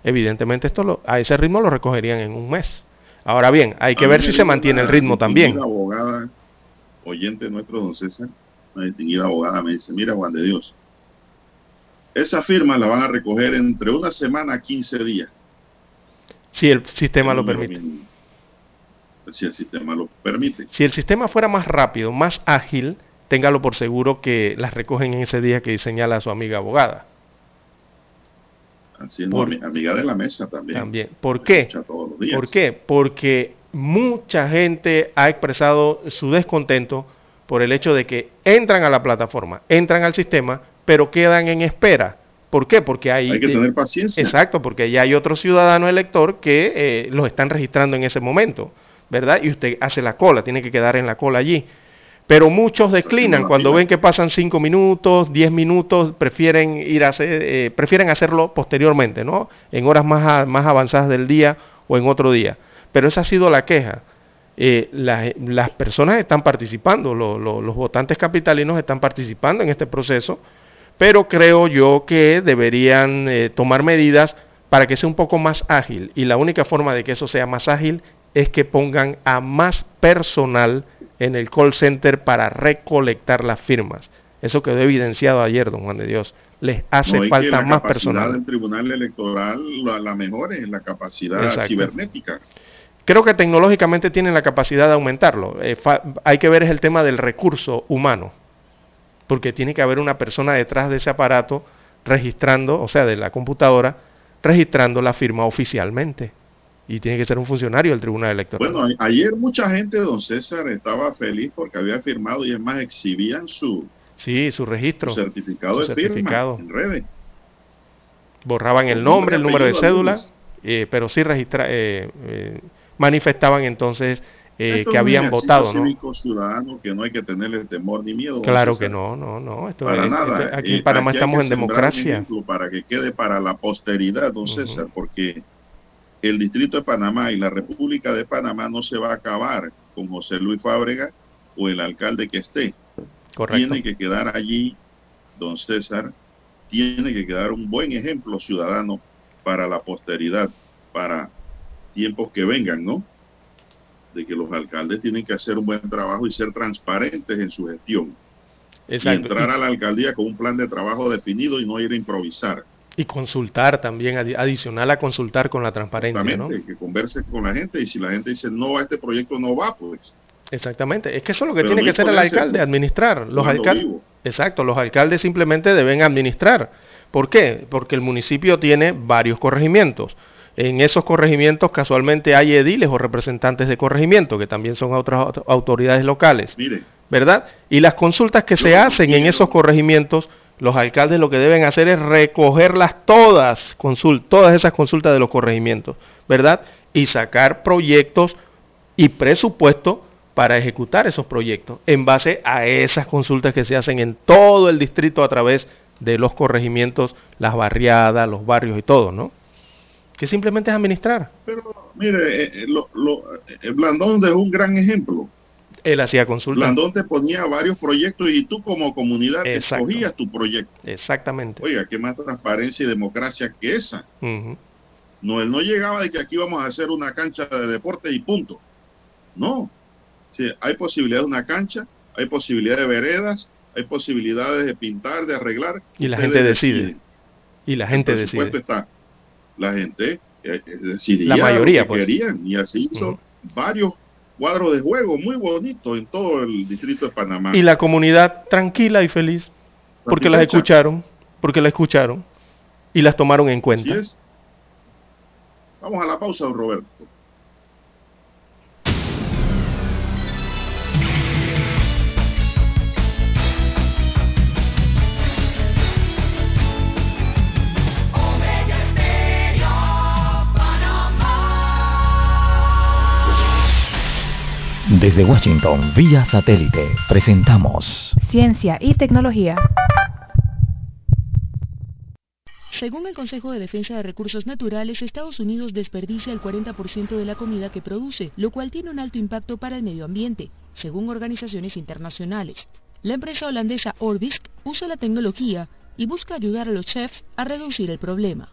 evidentemente esto lo, a ese ritmo lo recogerían en un mes. Ahora bien, hay que ver si se mantiene el ritmo también. Una abogada, oyente nuestro, don César, una distinguida abogada, me dice, mira Juan de Dios, esa firma la van a recoger entre una semana a 15 días. Si el sistema lo permite. Si el sistema lo permite. Si el sistema fuera más rápido, más ágil, téngalo por seguro que las recogen en ese día que señala su amiga abogada. Haciendo amiga de la mesa también. También. ¿Por qué? ¿Por qué? Porque mucha gente ha expresado su descontento por el hecho de que entran a la plataforma, entran al sistema, pero quedan en espera. ¿Por qué? Porque hay, hay que tener paciencia. Exacto, porque ya hay otro ciudadano elector que eh, los están registrando en ese momento, ¿verdad? Y usted hace la cola, tiene que quedar en la cola allí. Pero muchos declinan cuando ven que pasan 5 minutos, 10 minutos, prefieren ir a hacer, eh, prefieren hacerlo posteriormente, ¿no? En horas más, más avanzadas del día o en otro día. Pero esa ha sido la queja. Eh, las personas están participando, los votantes capitalinos están participando en este proceso, pero creo yo que deberían eh, tomar medidas para que sea un poco más ágil. Y la única forma de que eso sea más ágil es que pongan a más personal en el call center para recolectar las firmas. Eso quedó evidenciado ayer, don Juan de Dios. Les hace falta más personal. El Tribunal Electoral, la, la mejor es la capacidad cibernética. Creo que tecnológicamente tienen la capacidad de aumentarlo. Eh, hay que ver es el tema del recurso humano, porque tiene que haber una persona detrás de ese aparato registrando, o sea, de la computadora, registrando la firma oficialmente y tiene que ser un funcionario del Tribunal Electoral. Bueno, ayer mucha gente, don César, estaba feliz porque había firmado y es más, exhibían su, sí, su registro, su certificado su de certificado. firma en redes. Borraban el nombre, el número de cédula, eh, pero sí registra, eh, eh, manifestaban entonces eh, que habían votado. ¿no? cívico ciudadano que no hay que tenerle temor ni miedo. Claro que no, no, no. Esto para es, nada. Esto, aquí en Panamá aquí estamos en democracia. Para que quede para la posteridad, don uh -huh. César, porque el Distrito de Panamá y la República de Panamá no se va a acabar con José Luis Fábrega o el alcalde que esté. Correcto. Tiene que quedar allí, don César, tiene que quedar un buen ejemplo ciudadano para la posteridad, para tiempos que vengan, ¿no? De que los alcaldes tienen que hacer un buen trabajo y ser transparentes en su gestión. Exacto. Y entrar a la alcaldía con un plan de trabajo definido y no ir a improvisar. Y consultar también, adicional a consultar con la transparencia, ¿no? Que converse con la gente y si la gente dice no, a este proyecto no va, pues. Exactamente, es que eso es lo que Pero tiene no que hacer el alcalde, administrar. Los alcaldes, exacto, los alcaldes simplemente deben administrar. ¿Por qué? Porque el municipio tiene varios corregimientos. En esos corregimientos casualmente hay ediles o representantes de corregimiento, que también son otras autoridades locales. Mire, ¿Verdad? Y las consultas que se hacen en esos corregimientos los alcaldes lo que deben hacer es recogerlas todas, consult, todas esas consultas de los corregimientos, ¿verdad? Y sacar proyectos y presupuesto para ejecutar esos proyectos en base a esas consultas que se hacen en todo el distrito a través de los corregimientos, las barriadas, los barrios y todo, ¿no? Que simplemente es administrar. Pero mire, eh, lo, lo, el Blandón es un gran ejemplo. Él hacía consulta. Blandón te ponía varios proyectos y tú como comunidad Exacto. escogías tu proyecto. Exactamente. Oiga, qué más transparencia y democracia que esa. No, él no llegaba de que aquí vamos a hacer una cancha de deporte y punto. No. Sí, hay posibilidad de una cancha, hay posibilidad de veredas, hay posibilidades de pintar, de arreglar. Y la gente decide. deciden. Y la gente decide. está. La gente eh, eh, decidía La mayoría, lo que pues. querían y así hizo varios cuadros de juego muy bonitos en todo el distrito de Panamá. Y la comunidad tranquila y feliz. Porque las escucharon. Porque las escucharon. Y las tomaron en Así cuenta. es. Vamos a la pausa, Roberto. Desde Washington, vía satélite, presentamos Ciencia y tecnología. Según el Consejo de Defensa de Recursos Naturales, Estados Unidos desperdicia el 40% de la comida que produce, lo cual tiene un alto impacto para el medio ambiente, según organizaciones internacionales. La empresa holandesa Orbisk usa la tecnología y busca ayudar a los chefs a reducir el problema.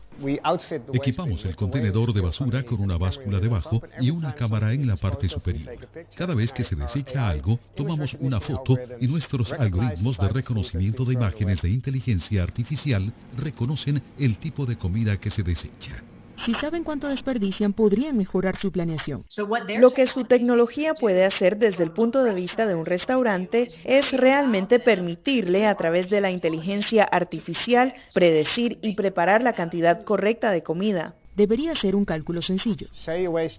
Equipamos el contenedor de basura con una báscula debajo y una cámara en la parte superior. Cada vez que se desecha algo, tomamos una foto y nuestros algoritmos de reconocimiento de imágenes de inteligencia artificial reconocen el tipo de comida que se desecha. Si saben cuánto desperdician, podrían mejorar su planeación. Lo que su tecnología puede hacer desde el punto de vista de un restaurante es realmente permitirle a través de la inteligencia artificial predecir y preparar la cantidad correcta de comida. Debería ser un cálculo sencillo.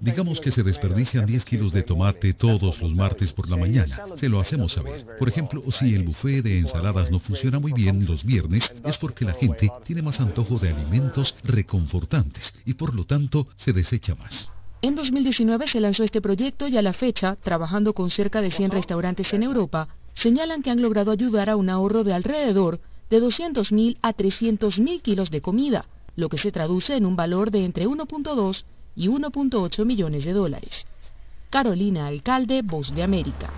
Digamos que se desperdician 10 kilos de tomate todos los martes por la mañana. Se lo hacemos saber. Por ejemplo, si el buffet de ensaladas no funciona muy bien los viernes, es porque la gente tiene más antojo de alimentos reconfortantes y por lo tanto se desecha más. En 2019 se lanzó este proyecto y a la fecha, trabajando con cerca de 100 restaurantes en Europa, señalan que han logrado ayudar a un ahorro de alrededor de 200.000 a 300.000 kilos de comida, lo que se traduce en un valor de entre 1.2 y 1.8 millones de dólares. Carolina Alcalde, Voz de América.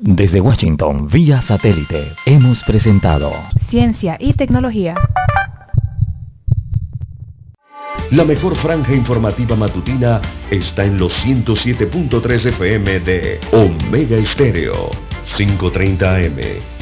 Desde Washington, vía satélite, hemos presentado Ciencia y tecnología. La mejor franja informativa matutina está en los 107.3 FM de Omega Estéreo. 5.30 AM.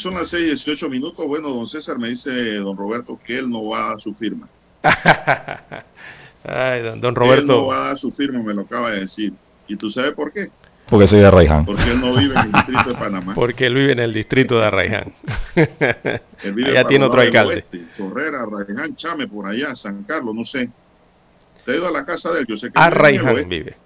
Son las 6 y 18 minutos. Bueno, don César me dice don Roberto que él no va a dar su firma. [LAUGHS] Ay, don, don Él no Roberto. va a dar su firma, me lo acaba de decir. ¿Y tú sabes por qué? porque soy de Raiján. Porque él no vive en el distrito de Panamá. [LAUGHS] Porque él vive en el distrito de Arraiján. [LAUGHS] Él vive Allá tiene otro alcalde. oeste, Chorrera, Arraiján, Chame, por allá, San Carlos, no sé. ¿Te ha ido a la casa de él? Yo sé que vive Arraiján oeste. vive.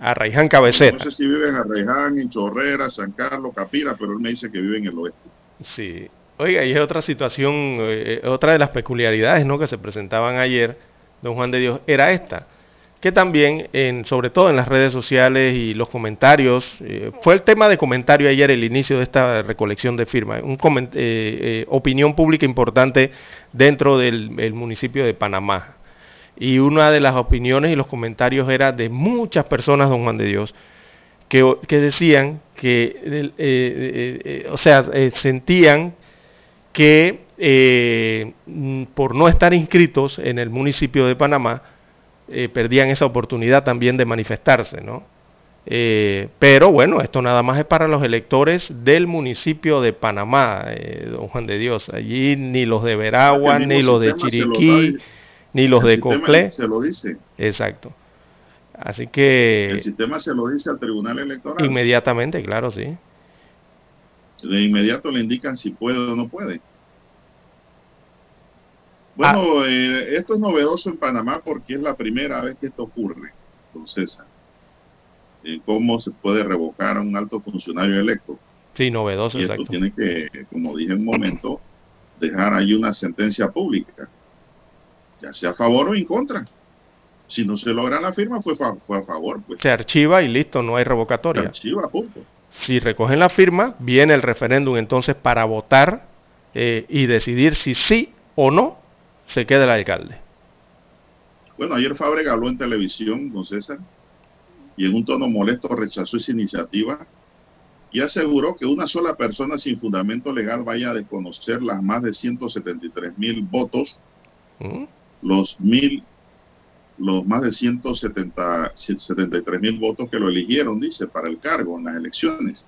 Arraiján cabecera. No sé si vive en Arraiján, en Chorrera, San Carlos, Capira, pero él me dice que vive en el oeste. Sí. Oiga, y es otra situación, eh, otra de las peculiaridades ¿no? que se presentaban ayer, don Juan de Dios, era esta, que también, en, sobre todo en las redes sociales y los comentarios, eh, fue el tema de comentario ayer, el inicio de esta recolección de firmas, un eh, eh, opinión pública importante dentro del el municipio de Panamá. Y una de las opiniones y los comentarios era de muchas personas, don Juan de Dios, que, que decían que, eh, eh, eh, o sea, sentían que mm, por no estar inscritos en el municipio de Panamá, perdían esa oportunidad también de manifestarse, ¿no? Eh, pero bueno, esto nada más es para los electores del municipio de Panamá, eh, don Juan de Dios. Allí ni los de Veragua, ni los de Chiriquí, ni los de Coclé. Se lo dice. Exacto. Así que... El sistema se lo dice al Tribunal Electoral. Inmediatamente, claro, sí. De inmediato le indican si puede o no puede. Bueno, ah. eh, esto es novedoso en Panamá porque es la primera vez que esto ocurre, don César. Eh, ¿Cómo se puede revocar a un alto funcionario electo? Sí, novedoso, y esto tiene que, como dije en un momento, dejar ahí una sentencia pública, ya sea a favor o en contra. Si no se logra la firma, fue, fue a favor. Pues. Se archiva y listo, no hay revocatoria. Se archiva, punto. Si recogen la firma, viene el referéndum entonces para votar eh, y decidir si sí o no se queda el alcalde. Bueno, ayer Fábrega habló en televisión con César y en un tono molesto rechazó esa iniciativa y aseguró que una sola persona sin fundamento legal vaya a desconocer las más de 173 mil votos, ¿Mm? los mil los más de 173 mil votos que lo eligieron, dice, para el cargo en las elecciones.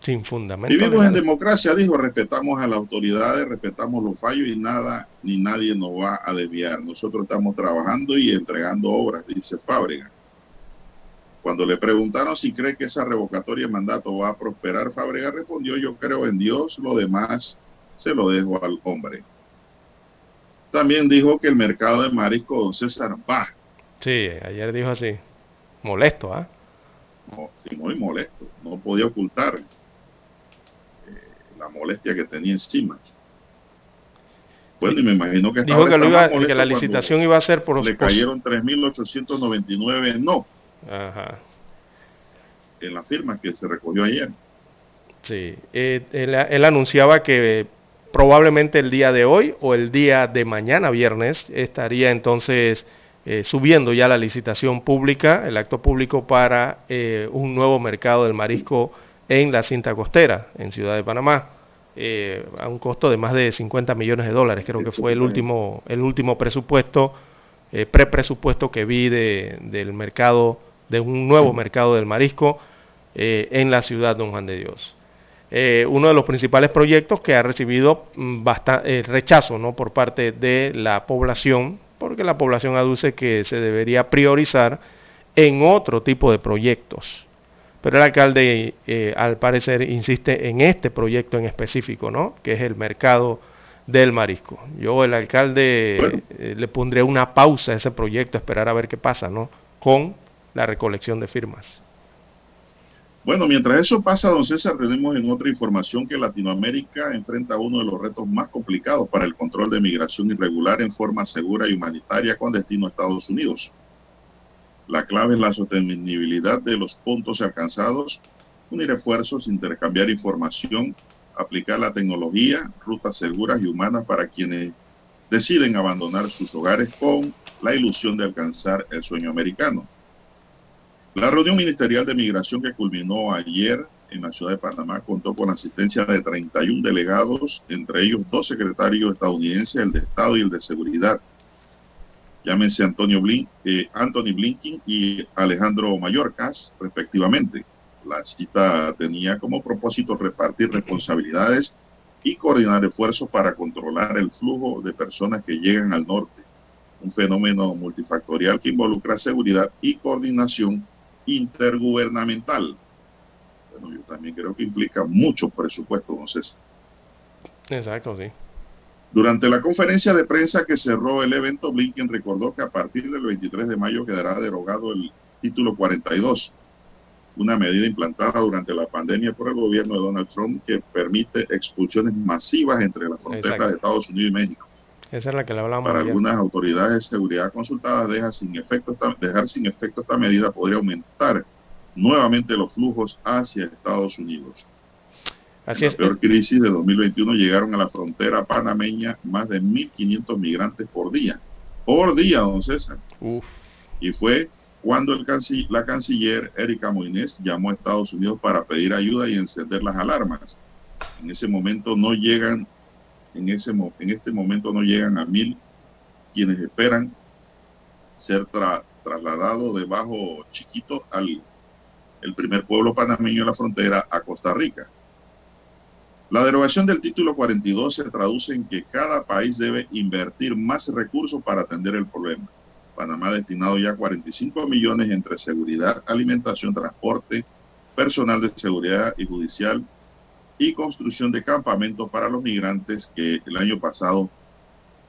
Sin fundamento. Vivimos en democracia, dijo, respetamos a las autoridades, respetamos los fallos y nada ni nadie nos va a desviar. Nosotros estamos trabajando y entregando obras, dice Fábrega. Cuando le preguntaron si cree que esa revocatoria de mandato va a prosperar, Fábrega respondió, yo creo en Dios, lo demás se lo dejo al hombre. También dijo que el mercado de marisco, don César, va Sí, ayer dijo así. Molesto, ¿ah? sí, muy molesto. No podía ocultar eh, la molestia que tenía encima. Bueno, y me imagino que dijo que, lo iba, que la licitación iba a ser por le cayeron 3.899 no. Ajá. En la firma que se recogió ayer. Sí, eh, él, anunciaba que probablemente el día de hoy o el día de mañana, viernes, estaría entonces eh, subiendo ya la licitación pública, el acto público para eh, un nuevo mercado del marisco en la cinta costera, en Ciudad de Panamá, eh, a un costo de más de 50 millones de dólares. Creo que fue el último, el último presupuesto, prepresupuesto que vi de, del mercado, de un nuevo mercado del marisco en la ciudad de Don Juan de Dios. uno de los principales proyectos que ha recibido mm, rechazo ¿no? por parte de la población porque la población aduce que se debería priorizar en otro tipo de proyectos. Pero el alcalde, eh, al parecer, insiste en este proyecto en específico, ¿no? Que es el mercado del marisco. Yo, el alcalde, eh, le pondré una pausa a ese proyecto, esperar a ver qué pasa, ¿no? Con la recolección de firmas. Bueno, mientras eso pasa, don César, tenemos en otra información que Latinoamérica enfrenta uno de los retos más complicados para el control de migración irregular en forma segura y humanitaria con destino a Estados Unidos. La clave es la sostenibilidad de los puntos alcanzados, unir esfuerzos, intercambiar información, aplicar la tecnología, rutas seguras y humanas para quienes deciden abandonar sus hogares con la ilusión de alcanzar el sueño americano. La reunión ministerial de migración que culminó ayer en la ciudad de Panamá contó con la asistencia de 31 delegados, entre ellos dos secretarios estadounidenses, el de Estado y el de Seguridad. Llámense Antonio Blin, eh, Anthony Blinken y Alejandro Mayorkas, respectivamente. La cita tenía como propósito repartir responsabilidades y coordinar esfuerzos para controlar el flujo de personas que llegan al norte, un fenómeno multifactorial que involucra seguridad y coordinación intergubernamental. Bueno, yo también creo que implica mucho presupuesto, don César. Exacto, sí. Durante la conferencia de prensa que cerró el evento, Blinken recordó que a partir del 23 de mayo quedará derogado el título 42, una medida implantada durante la pandemia por el gobierno de Donald Trump que permite expulsiones masivas entre las fronteras de Estados Unidos y México. Esa es la que le hablamos. Para algunas autoridades de seguridad consultadas, deja sin efecto dejar sin efecto esta medida podría aumentar nuevamente los flujos hacia Estados Unidos. Así en la peor crisis de 2021 llegaron a la frontera panameña más de 1.500 migrantes por día. Por día, don César. Y fue cuando el la canciller Erika Moines llamó a Estados Unidos para pedir ayuda y encender las alarmas. En ese momento no llegan en, ese, en este momento no llegan a mil quienes esperan ser trasladados de bajo chiquito al el primer pueblo panameño en la frontera a Costa Rica. La derogación del título 42 se traduce en que cada país debe invertir más recursos para atender el problema. Panamá ha destinado ya 45 millones entre seguridad, alimentación, transporte, personal de seguridad y judicial y construcción de campamentos para los migrantes que el año pasado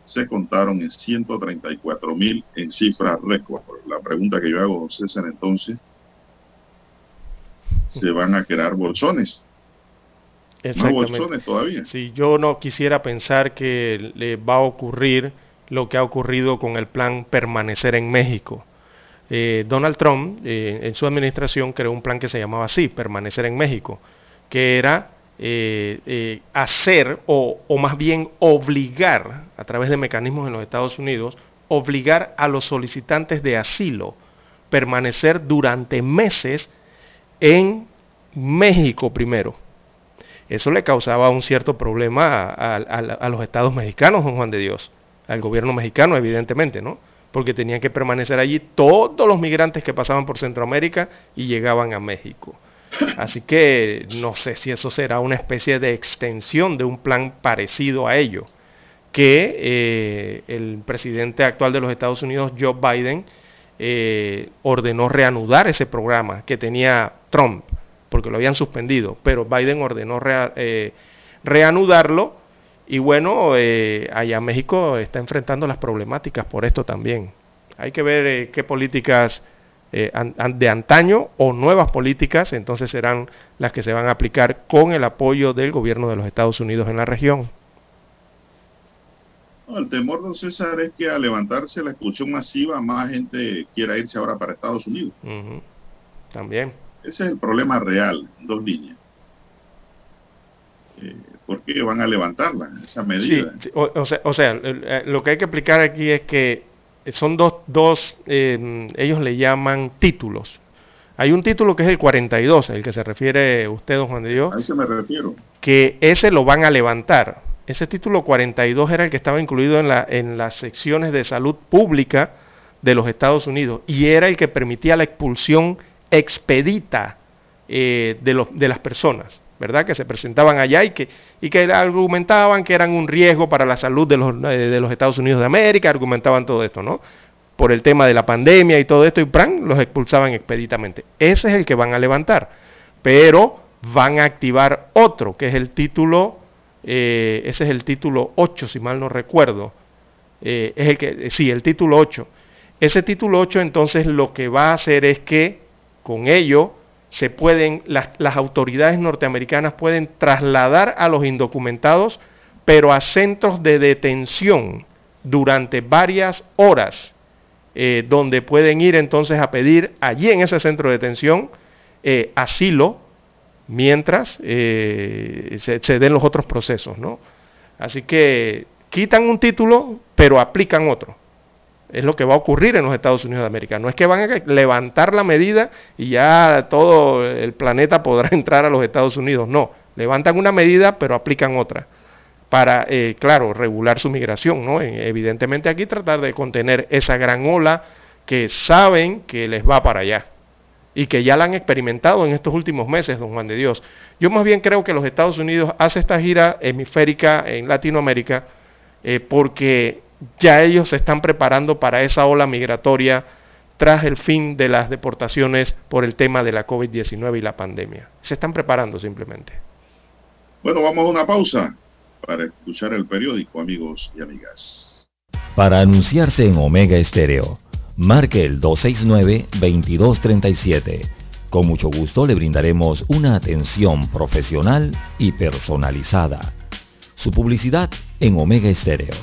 se contaron en 134 mil en cifras récord. La pregunta que yo hago, don César, entonces, ¿se van a crear bolsones? Más bolsones todavía. Si yo no quisiera pensar que le va a ocurrir lo que ha ocurrido con el plan permanecer en México. Eh, Donald Trump eh, en su administración creó un plan que se llamaba así, permanecer en México, que era eh, hacer o, más bien obligar a través de mecanismos en los Estados Unidos, obligar a los solicitantes de asilo permanecer durante meses en México primero eso le causaba un cierto problema a, los estados mexicanos, don Juan de Dios, al gobierno mexicano, evidentemente, ¿no? Porque tenían que permanecer allí todos los migrantes que pasaban por Centroamérica y llegaban a México. Así que no sé si eso será una especie de extensión de un plan parecido a ello, que eh, el presidente actual de los Estados Unidos, Joe Biden, eh, ordenó reanudar ese programa que tenía Trump porque lo habían suspendido, pero Biden ordenó eh, reanudarlo y bueno, allá México está enfrentando las problemáticas por esto también. Hay que ver eh, de antaño o nuevas políticas entonces serán las que se van a aplicar con el apoyo del gobierno de los Estados Unidos en la región. el temor, don César, es que al levantarse la expulsión masiva, más gente quiera irse ahora para Estados Unidos. También. Ese es el problema real, dos líneas. Eh, ¿Por qué van a levantarla, esa medida? o, sea, eh, lo que hay que explicar aquí es que son dos, dos em, ellos le llaman títulos. Hay un título que es el 42, el que se refiere usted, don Juan de Dios. A ese me refiero. Que ese lo van a levantar. Ese título 42 era el que estaba incluido en, la, en las secciones de salud pública de los Estados Unidos y era el que permitía la expulsión expedita eh, de, de, las personas, ¿verdad? Que se presentaban allá y que, y que argumentaban que eran un riesgo para la salud de los, eh, de los Estados Unidos de América, argumentaban todo esto, ¿no? Por el tema de la pandemia y todo esto, y ¡pran! los expulsaban expeditamente. Ese es el que van a levantar, pero van a activar otro, que es el título, eh, ese es el título 8, si mal no recuerdo. es el que, sí, el título 8. Ese título 8 entonces lo que va a hacer es que con ello, se pueden, las, autoridades norteamericanas pueden trasladar a los indocumentados, pero a centros de detención durante varias horas, eh, donde pueden ir entonces a pedir allí en ese centro de detención eh, asilo, mientras eh, se, se, den los otros procesos. ¿no? Así que quitan un título, pero aplican otro. Es lo que va a ocurrir en los Estados Unidos de América. No es que van a levantar la medida y ya todo el planeta podrá [LAUGHS] entrar a los Estados Unidos. No, levantan una medida pero aplican otra para, eh, claro, regular su migración. ¿no? Evidentemente aquí tratar de contener esa gran ola que saben que les va para allá y que ya la han experimentado en estos últimos meses, don Juan de Dios. Yo más bien creo que los Estados Unidos hace esta gira hemisférica en Latinoamérica eh, porque ya ellos se están preparando para esa ola migratoria tras el fin de las deportaciones por el tema de la COVID-19 y la pandemia. Se están preparando simplemente. Bueno, vamos a una pausa para escuchar el periódico, amigos y amigas. Para anunciarse en Omega Estéreo, marque el 269-2237. Con mucho gusto le brindaremos una atención profesional y personalizada. Su publicidad en Omega Estéreo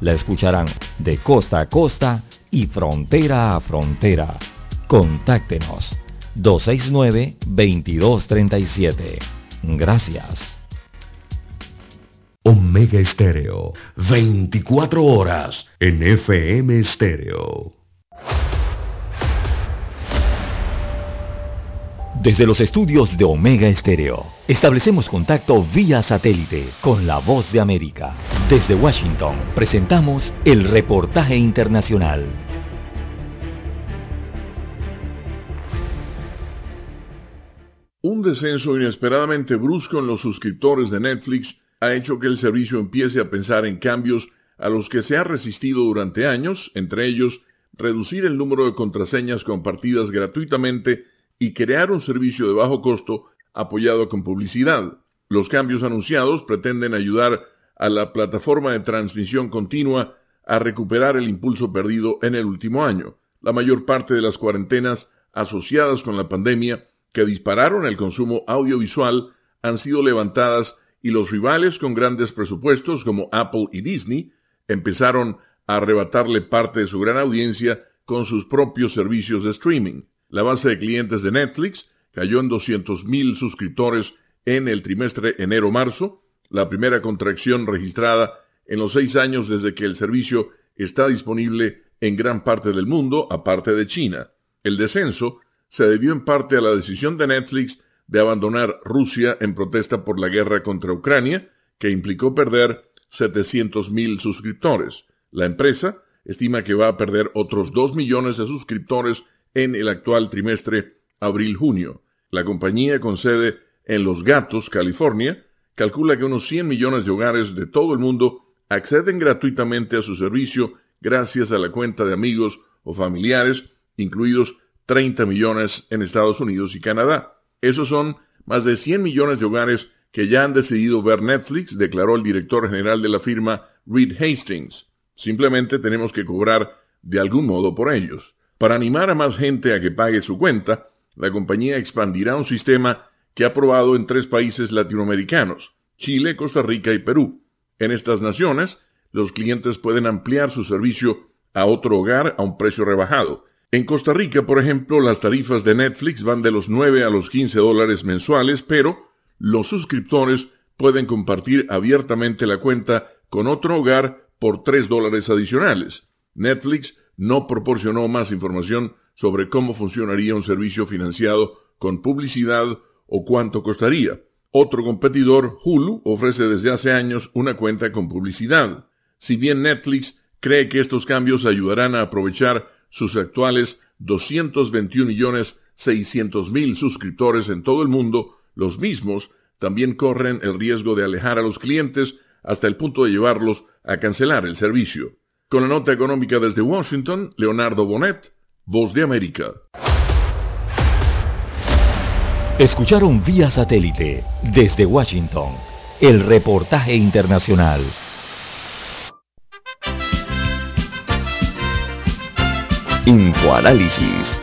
la escucharán de costa a costa y frontera a frontera. Contáctenos 269-2237. Gracias. Omega Estéreo, 24 horas en FM Estéreo. Desde los estudios de Omega Estéreo, establecemos contacto vía satélite con la voz de América. Desde Washington, presentamos el reportaje internacional. Un descenso inesperadamente brusco en los suscriptores de Netflix ha hecho que el servicio empiece a pensar en cambios a los que se ha resistido durante años, entre ellos reducir el número de contraseñas compartidas gratuitamente y crear un servicio de bajo costo apoyado con publicidad. Los cambios anunciados pretenden ayudar a la plataforma de transmisión continua a recuperar el impulso perdido en el último año. La mayor parte de las cuarentenas asociadas con la pandemia que dispararon el consumo audiovisual han sido levantadas y los rivales con grandes presupuestos como Apple y Disney empezaron a arrebatarle parte de su gran audiencia con sus propios servicios de streaming. La base de clientes de Netflix cayó en 200.000 suscriptores en el trimestre enero-marzo, la primera contracción registrada en los seis años desde que el servicio está disponible en gran parte del mundo, aparte de China. El descenso se debió en parte a la decisión de Netflix de abandonar Rusia en protesta por la guerra contra Ucrania, que implicó perder 700.000 suscriptores. La empresa estima que va a perder otros 2 millones de suscriptores en el actual trimestre abril-junio. La compañía con sede en Los Gatos, California, calcula que unos 100 millones de hogares de todo el mundo acceden gratuitamente a su servicio gracias a la cuenta de amigos o familiares, incluidos 30 millones en Estados Unidos y Canadá. Esos son más de 100 millones de hogares que ya han decidido ver Netflix, declaró el director general de la firma Reed Hastings. Simplemente tenemos que cobrar de algún modo por ellos. Para animar a más gente a que pague su cuenta, la compañía expandirá un sistema que ha probado en tres países latinoamericanos, Chile, Costa Rica y Perú. En estas naciones, los clientes pueden ampliar su servicio a otro hogar a un precio rebajado. En Costa Rica, por ejemplo, las tarifas de Netflix van de los 9 a los 15 dólares mensuales, pero los suscriptores pueden compartir abiertamente la cuenta con otro hogar por 3 dólares adicionales. Netflix no proporcionó más información sobre cómo funcionaría un servicio financiado con publicidad o cuánto costaría. Otro competidor, Hulu, ofrece desde hace años una cuenta con publicidad. Si bien Netflix cree que estos cambios ayudarán a aprovechar sus actuales 221 millones 600 mil suscriptores en todo el mundo, los mismos también corren el riesgo de alejar a los clientes hasta el punto de llevarlos a cancelar el servicio. Con la nota económica desde Washington, Leonardo Bonet, Voz de América. Escucharon vía satélite desde Washington el reportaje internacional. Infoanálisis,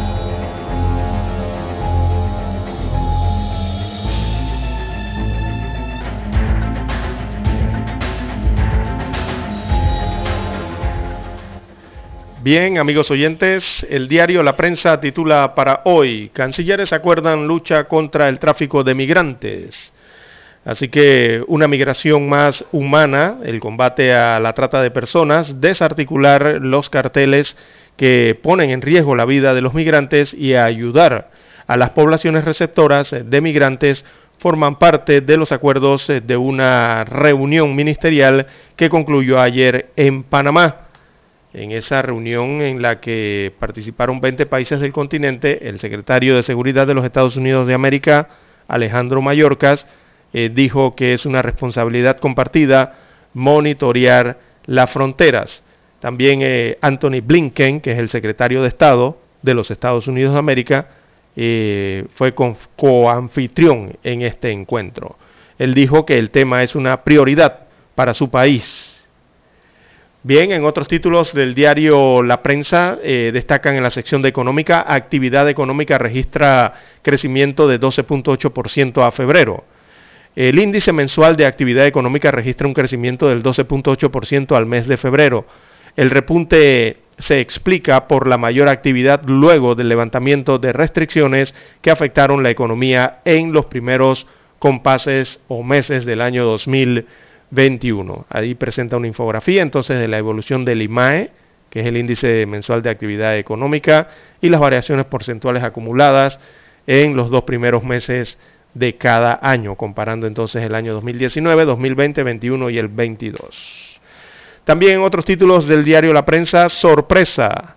Bien, amigos oyentes, el diario La Prensa titula para hoy, Cancilleres acuerdan lucha contra el tráfico de migrantes. Así que una migración más humana, el combate a la trata de personas, desarticular los carteles que ponen en riesgo la vida de los migrantes y ayudar a las poblaciones receptoras de migrantes forman parte de los acuerdos de una reunión ministerial que concluyó ayer en Panamá. En esa reunión en la que participaron 20 países del continente, el secretario de Seguridad de los Estados Unidos de América, Alejandro Mayorkas, eh, dijo que es una responsabilidad compartida monitorear las fronteras. También eh, Anthony Blinken, que es el secretario de Estado de los Estados Unidos de América, eh, fue coanfitrión en este encuentro. Él dijo que el tema es una prioridad para su país. Bien, en otros títulos del diario La Prensa eh, destacan en la sección de económica, actividad económica registra crecimiento de 12.8% a febrero. El índice mensual de actividad económica registra un crecimiento del 12.8% al mes de febrero. El repunte se explica por la mayor actividad luego del levantamiento de restricciones que afectaron la economía en los primeros compases o meses del año 2020. 21. Ahí presenta una infografía entonces de la evolución del IMAE, que es el índice mensual de actividad económica, y las variaciones porcentuales acumuladas en los dos primeros meses de cada año, comparando entonces el año 2019, 2020, 21 y el 22. También otros títulos del diario La Prensa, sorpresa,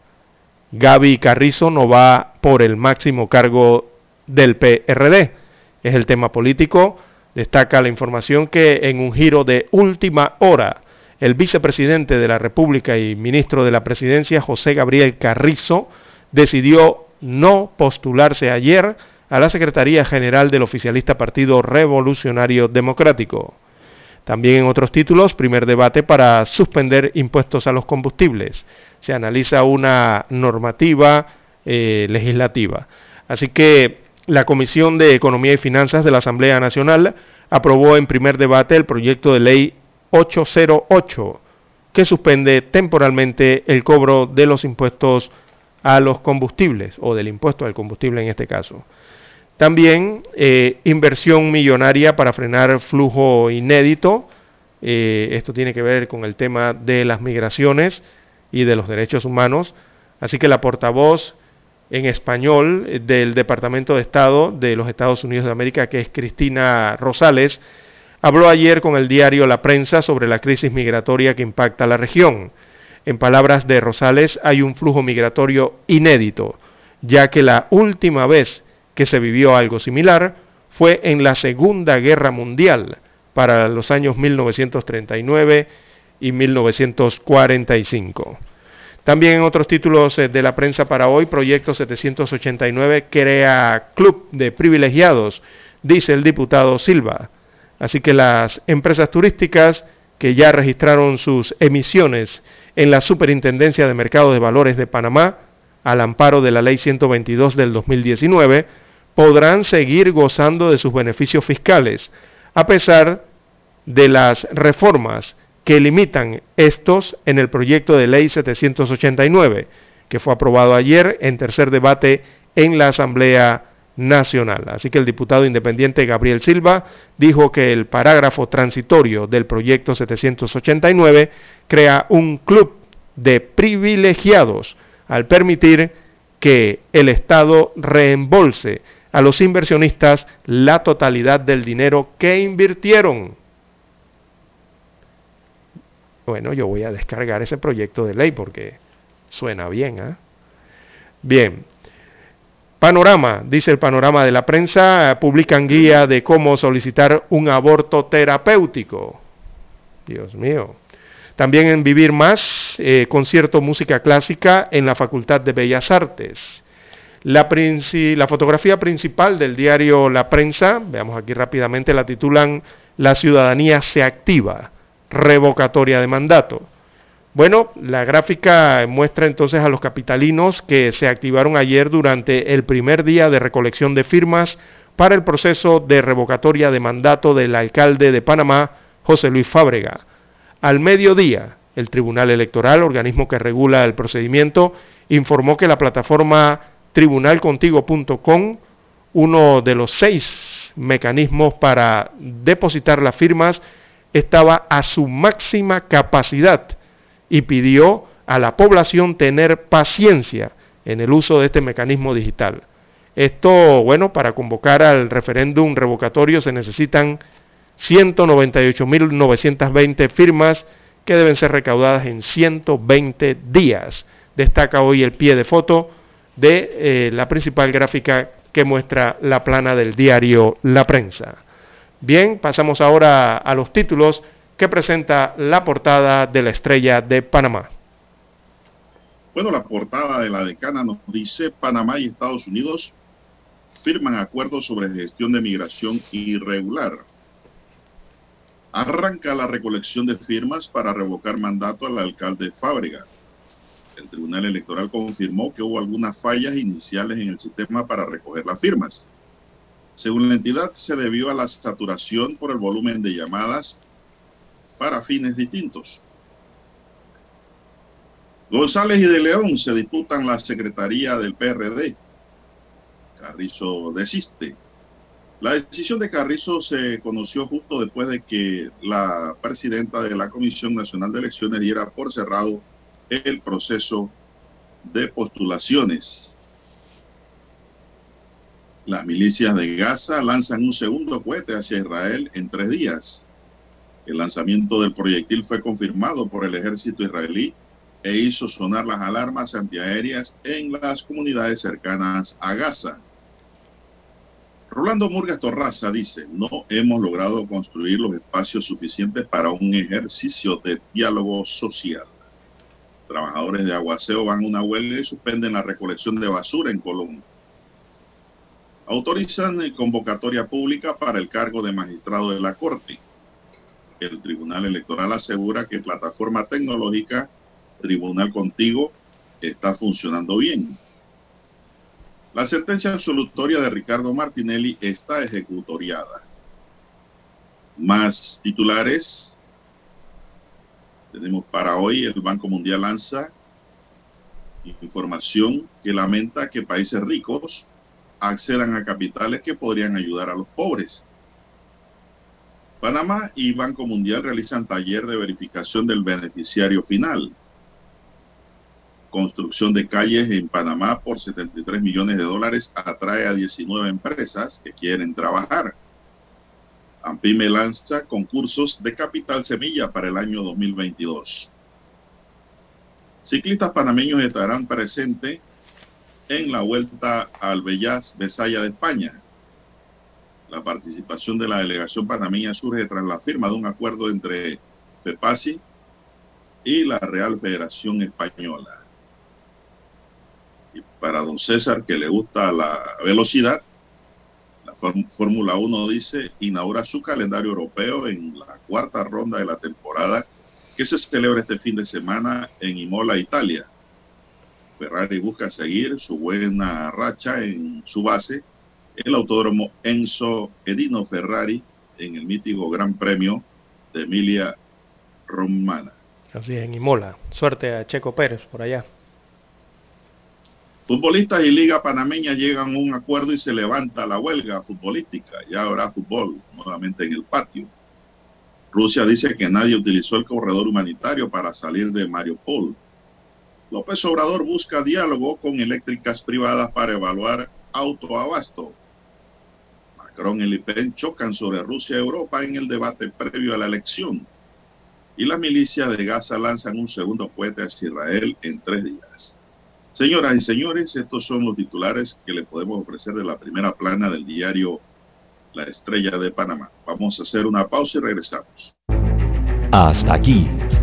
Gaby Carrizo no va por el máximo cargo del PRD. Es el tema político Destaca la información que en un giro de última hora, el vicepresidente de la República y ministro de la Presidencia, José Gabriel Carrizo, decidió no postularse ayer a la Secretaría General del oficialista Partido Revolucionario Democrático. También en otros títulos, primer debate para suspender impuestos a los combustibles. Se analiza una normativa eh, legislativa. Así que la Comisión de Economía y Finanzas de la Asamblea Nacional aprobó en primer debate el proyecto de ley 808, que suspende temporalmente el cobro de los impuestos a los combustibles, o del impuesto al combustible en este caso. También eh, inversión millonaria para frenar flujo inédito. Eh, esto tiene que ver con el tema de las migraciones y de los derechos humanos. Así que la portavoz en español eh, del Departamento de Estado de los Estados Unidos de América, que es Cristina Rosales, habló ayer con el diario La Prensa sobre la crisis migratoria que impacta la región. En palabras de Rosales, hay un flujo migratorio inédito, ya que la última vez que se vivió algo similar fue en la Segunda Guerra Mundial, para los años 1939 y 1945. También en otros títulos eh, de la prensa para hoy, Proyecto 789 crea club de privilegiados, dice el diputado Silva. Así que las empresas turísticas que ya registraron sus emisiones en la Superintendencia de Mercado de Valores de Panamá, al amparo de la Ley 122 del 2019, podrán seguir gozando de sus beneficios fiscales, a pesar de las reformas que limitan estos en el proyecto de ley 789, que fue aprobado ayer en tercer debate en la Asamblea Nacional. Así que el diputado independiente Gabriel Silva dijo que el parágrafo transitorio del proyecto 789 crea un club de privilegiados al permitir que el Estado reembolse a los inversionistas la totalidad del dinero que invirtieron bueno, yo voy a descargar ese proyecto de ley porque suena bien. ¿ah? Bien. Panorama, dice el panorama de la prensa, publican guía de cómo solicitar un aborto terapéutico. Dios mío. También en Vivir Más, eh, concierto música clásica en la Facultad de Bellas Artes. La, la fotografía principal del diario La Prensa, veamos aquí rápidamente, la titulan La ciudadanía se activa revocatoria de mandato. Bueno, la gráfica muestra entonces a los capitalinos que se activaron ayer durante el primer día de recolección de firmas para el proceso de revocatoria de mandato del alcalde de Panamá, José Luis Fábrega. Al mediodía, el Tribunal Electoral, organismo que regula el procedimiento, informó que la plataforma tribunalcontigo.com, uno de los seis mecanismos para depositar las firmas, estaba a su máxima capacidad y pidió a la población tener paciencia en el uso de este mecanismo digital. Esto, bueno, para convocar al referéndum revocatorio se necesitan 198.920 firmas que deben ser recaudadas en 120 días. Destaca hoy el pie de foto de eh, la principal gráfica que muestra la plana del diario La Prensa. Bien, pasamos ahora a los títulos que presenta la portada de la estrella de Panamá. Bueno, la portada de la decana nos dice Panamá y Estados Unidos firman acuerdos sobre gestión de migración irregular. Arranca la recolección de firmas para revocar mandato al alcalde Fábrega. El Tribunal Electoral confirmó que hubo algunas fallas iniciales en el sistema para recoger las firmas. Según la entidad, se debió a la saturación por el volumen de llamadas para fines distintos. González y de León se disputan la secretaría del PRD. Carrizo desiste. La decisión de Carrizo se conoció justo después de que la presidenta de la Comisión Nacional de Elecciones diera por cerrado el proceso de postulaciones. Las milicias de Gaza lanzan un segundo cohete hacia Israel en tres días. El lanzamiento del proyectil fue confirmado por el ejército israelí e hizo sonar las alarmas antiaéreas en las comunidades cercanas a Gaza. Rolando Murgas Torraza dice, no hemos logrado construir los espacios suficientes para un ejercicio de diálogo social. Trabajadores de aguaceo van a una huelga y suspenden la recolección de basura en Colombia. Autorizan convocatoria pública para el cargo de magistrado de la Corte. El Tribunal Electoral asegura que plataforma tecnológica Tribunal Contigo está funcionando bien. La sentencia absolutoria de Ricardo Martinelli está ejecutoriada. Más titulares. Tenemos para hoy el Banco Mundial lanza información que lamenta que países ricos accedan a capitales que podrían ayudar a los pobres. Panamá y Banco Mundial realizan taller de verificación del beneficiario final. Construcción de calles en Panamá por 73 millones de dólares atrae a 19 empresas que quieren trabajar. Ampime lanza concursos de capital semilla para el año 2022. Ciclistas panameños estarán presentes en la vuelta al Bellas de Saya de España. La participación de la delegación panameña surge tras la firma de un acuerdo entre FEPASI y la Real Federación Española. Y para don César, que le gusta la velocidad, la Fórmula 1 dice, inaugura su calendario europeo en la cuarta ronda de la temporada que se celebra este fin de semana en Imola, Italia. Ferrari busca seguir su buena racha en su base, el autódromo Enzo Edino Ferrari, en el mítico Gran Premio de Emilia Romana. Así es, en Imola. Suerte a Checo Pérez por allá. Futbolistas y Liga Panameña llegan a un acuerdo y se levanta la huelga futbolística. Ya habrá fútbol nuevamente en el patio. Rusia dice que nadie utilizó el corredor humanitario para salir de Mariupol. López Obrador busca diálogo con eléctricas privadas para evaluar autoabasto. Macron y Le Pen chocan sobre Rusia y Europa en el debate previo a la elección. Y las milicias de Gaza lanzan un segundo cohete hacia Israel en tres días. Señoras y señores, estos son los titulares que le podemos ofrecer de la primera plana del diario La Estrella de Panamá. Vamos a hacer una pausa y regresamos. Hasta aquí,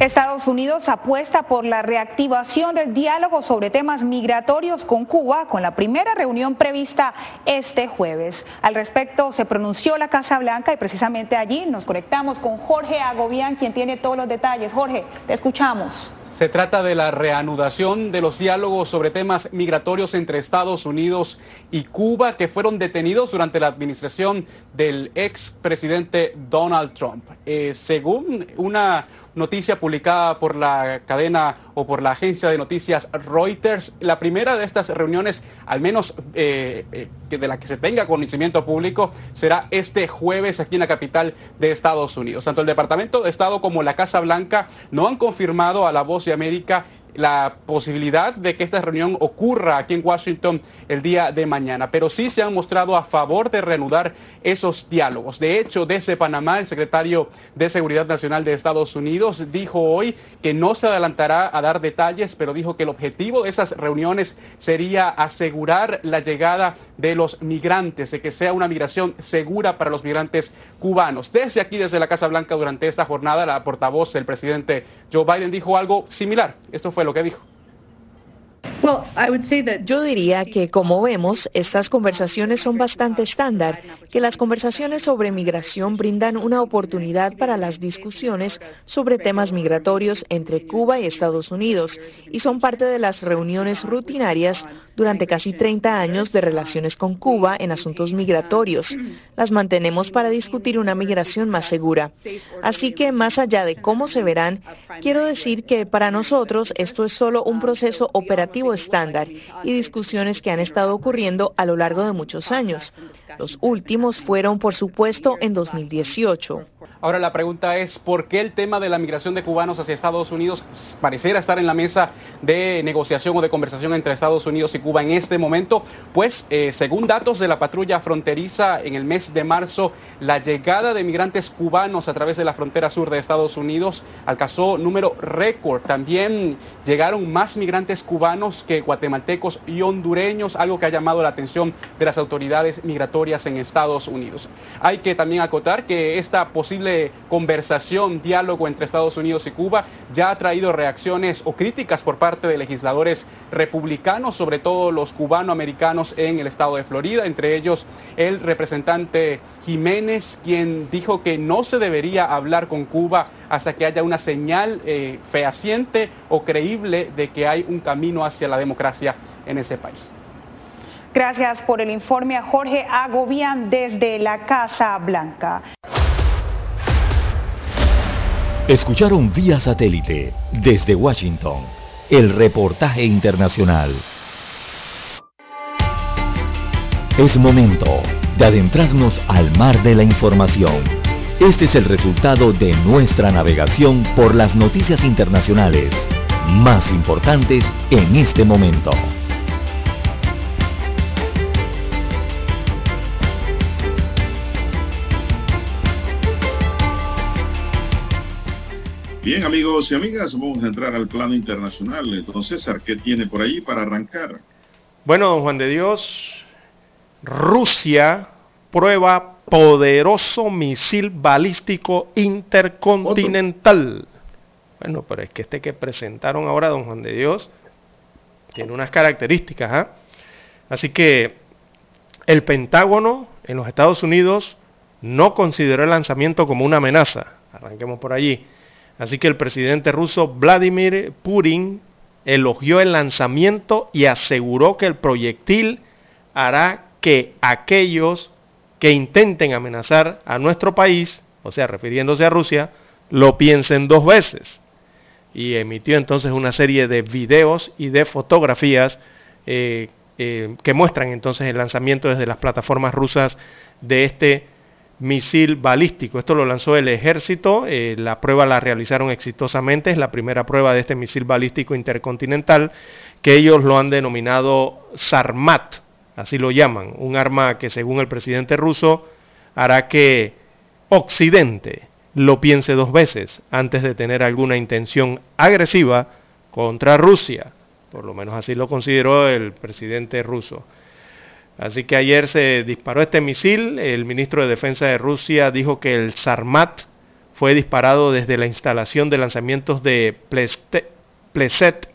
Estados Unidos apuesta por la reactivación del diálogo sobre temas migratorios con Cuba con la primera reunión prevista este jueves. Al respecto se pronunció la Casa Blanca y precisamente allí nos conectamos con Jorge Agobián, quien tiene todos los detalles. Jorge, te escuchamos. Se trata de la reanudación de los diálogos sobre temas migratorios entre Estados Unidos y Cuba que fueron detenidos durante la administración del ex presidente Donald Trump. Eh, según una noticia publicada por la cadena o por la agencia de noticias Reuters. La primera de estas reuniones, al menos eh, eh, de la que se tenga conocimiento público, será este jueves aquí en la capital de Estados Unidos. Tanto el Departamento de Estado como la Casa Blanca no han confirmado a la voz de América la posibilidad de que esta reunión ocurra aquí en Washington el día de mañana, pero sí se han mostrado a favor de reanudar esos diálogos. De hecho, desde Panamá, el secretario de Seguridad Nacional de Estados Unidos dijo hoy que no se adelantará a dar detalles, pero dijo que el objetivo de esas reuniones sería asegurar la llegada de los migrantes, de que sea una migración segura para los migrantes cubanos. Desde aquí, desde la Casa Blanca, durante esta jornada, la portavoz del presidente Joe Biden dijo algo similar. Esto fue lo que dijo. Yo diría que, como vemos, estas conversaciones son bastante estándar, que las conversaciones sobre migración brindan una oportunidad para las discusiones sobre temas migratorios entre Cuba y Estados Unidos y son parte de las reuniones rutinarias durante casi 30 años de relaciones con Cuba en asuntos migratorios. Las mantenemos para discutir una migración más segura. Así que, más allá de cómo se verán, quiero decir que para nosotros esto es solo un proceso operativo estándar y discusiones que han estado ocurriendo a lo largo de muchos años. Los últimos fueron, por supuesto, en 2018. Ahora la pregunta es, ¿por qué el tema de la migración de cubanos hacia Estados Unidos pareciera estar en la mesa de negociación o de conversación entre Estados Unidos y Cuba en este momento? Pues eh, según datos de la patrulla fronteriza, en el mes de marzo, la llegada de migrantes cubanos a través de la frontera sur de Estados Unidos alcanzó número récord. También llegaron más migrantes cubanos que guatemaltecos y hondureños, algo que ha llamado la atención de las autoridades migratorias Hay que también acotar que esta posible conversación, diálogo entre Estados Unidos y Cuba ya ha traído reacciones o críticas por parte de legisladores republicanos, sobre todo los cubanoamericanos en el estado de Florida, entre ellos el representante Jiménez, quien dijo que no se debería hablar con Cuba hasta que haya una señal eh, fehaciente o creíble de que hay un camino hacia la democracia en ese país. Gracias por el informe a Jorge Agobian desde la Casa Blanca. Escucharon vía satélite desde Washington el reportaje internacional. Es momento de adentrarnos al mar de la información. Este es el resultado de nuestra navegación por las noticias internacionales más importantes en este momento. Bien, amigos y amigas, vamos a entrar al plano internacional. Don César, ¿qué tiene por ahí para arrancar? Bueno, don Juan de Dios, Rusia prueba poderoso misil balístico intercontinental. Bueno, pero es que este que presentaron ahora, don Juan de Dios, tiene unas características. ¿ah? Así que el Pentágono en los Estados Unidos no consideró el lanzamiento como una amenaza. Arranquemos por allí. Así que el presidente ruso Vladimir Putin elogió el lanzamiento y aseguró que el proyectil hará que aquellos que intenten amenazar a nuestro país, o sea, refiriéndose a Rusia, lo piensen dos veces. Y emitió entonces una serie de videos y de fotografías eh, eh, que muestran entonces el lanzamiento desde las plataformas rusas de este misil balístico. Esto lo lanzó el ejército, eh, la prueba la realizaron exitosamente, es la primera prueba de este misil balístico intercontinental, que ellos lo han denominado Sarmat, así lo llaman, un arma que según el presidente ruso hará que Occidente lo piense dos veces antes de tener alguna intención agresiva contra Rusia. Por lo menos así lo consideró el presidente ruso. Así que ayer se disparó este misil. El ministro de Defensa de Rusia dijo que el Sarmat fue disparado desde la instalación de lanzamientos de Pleset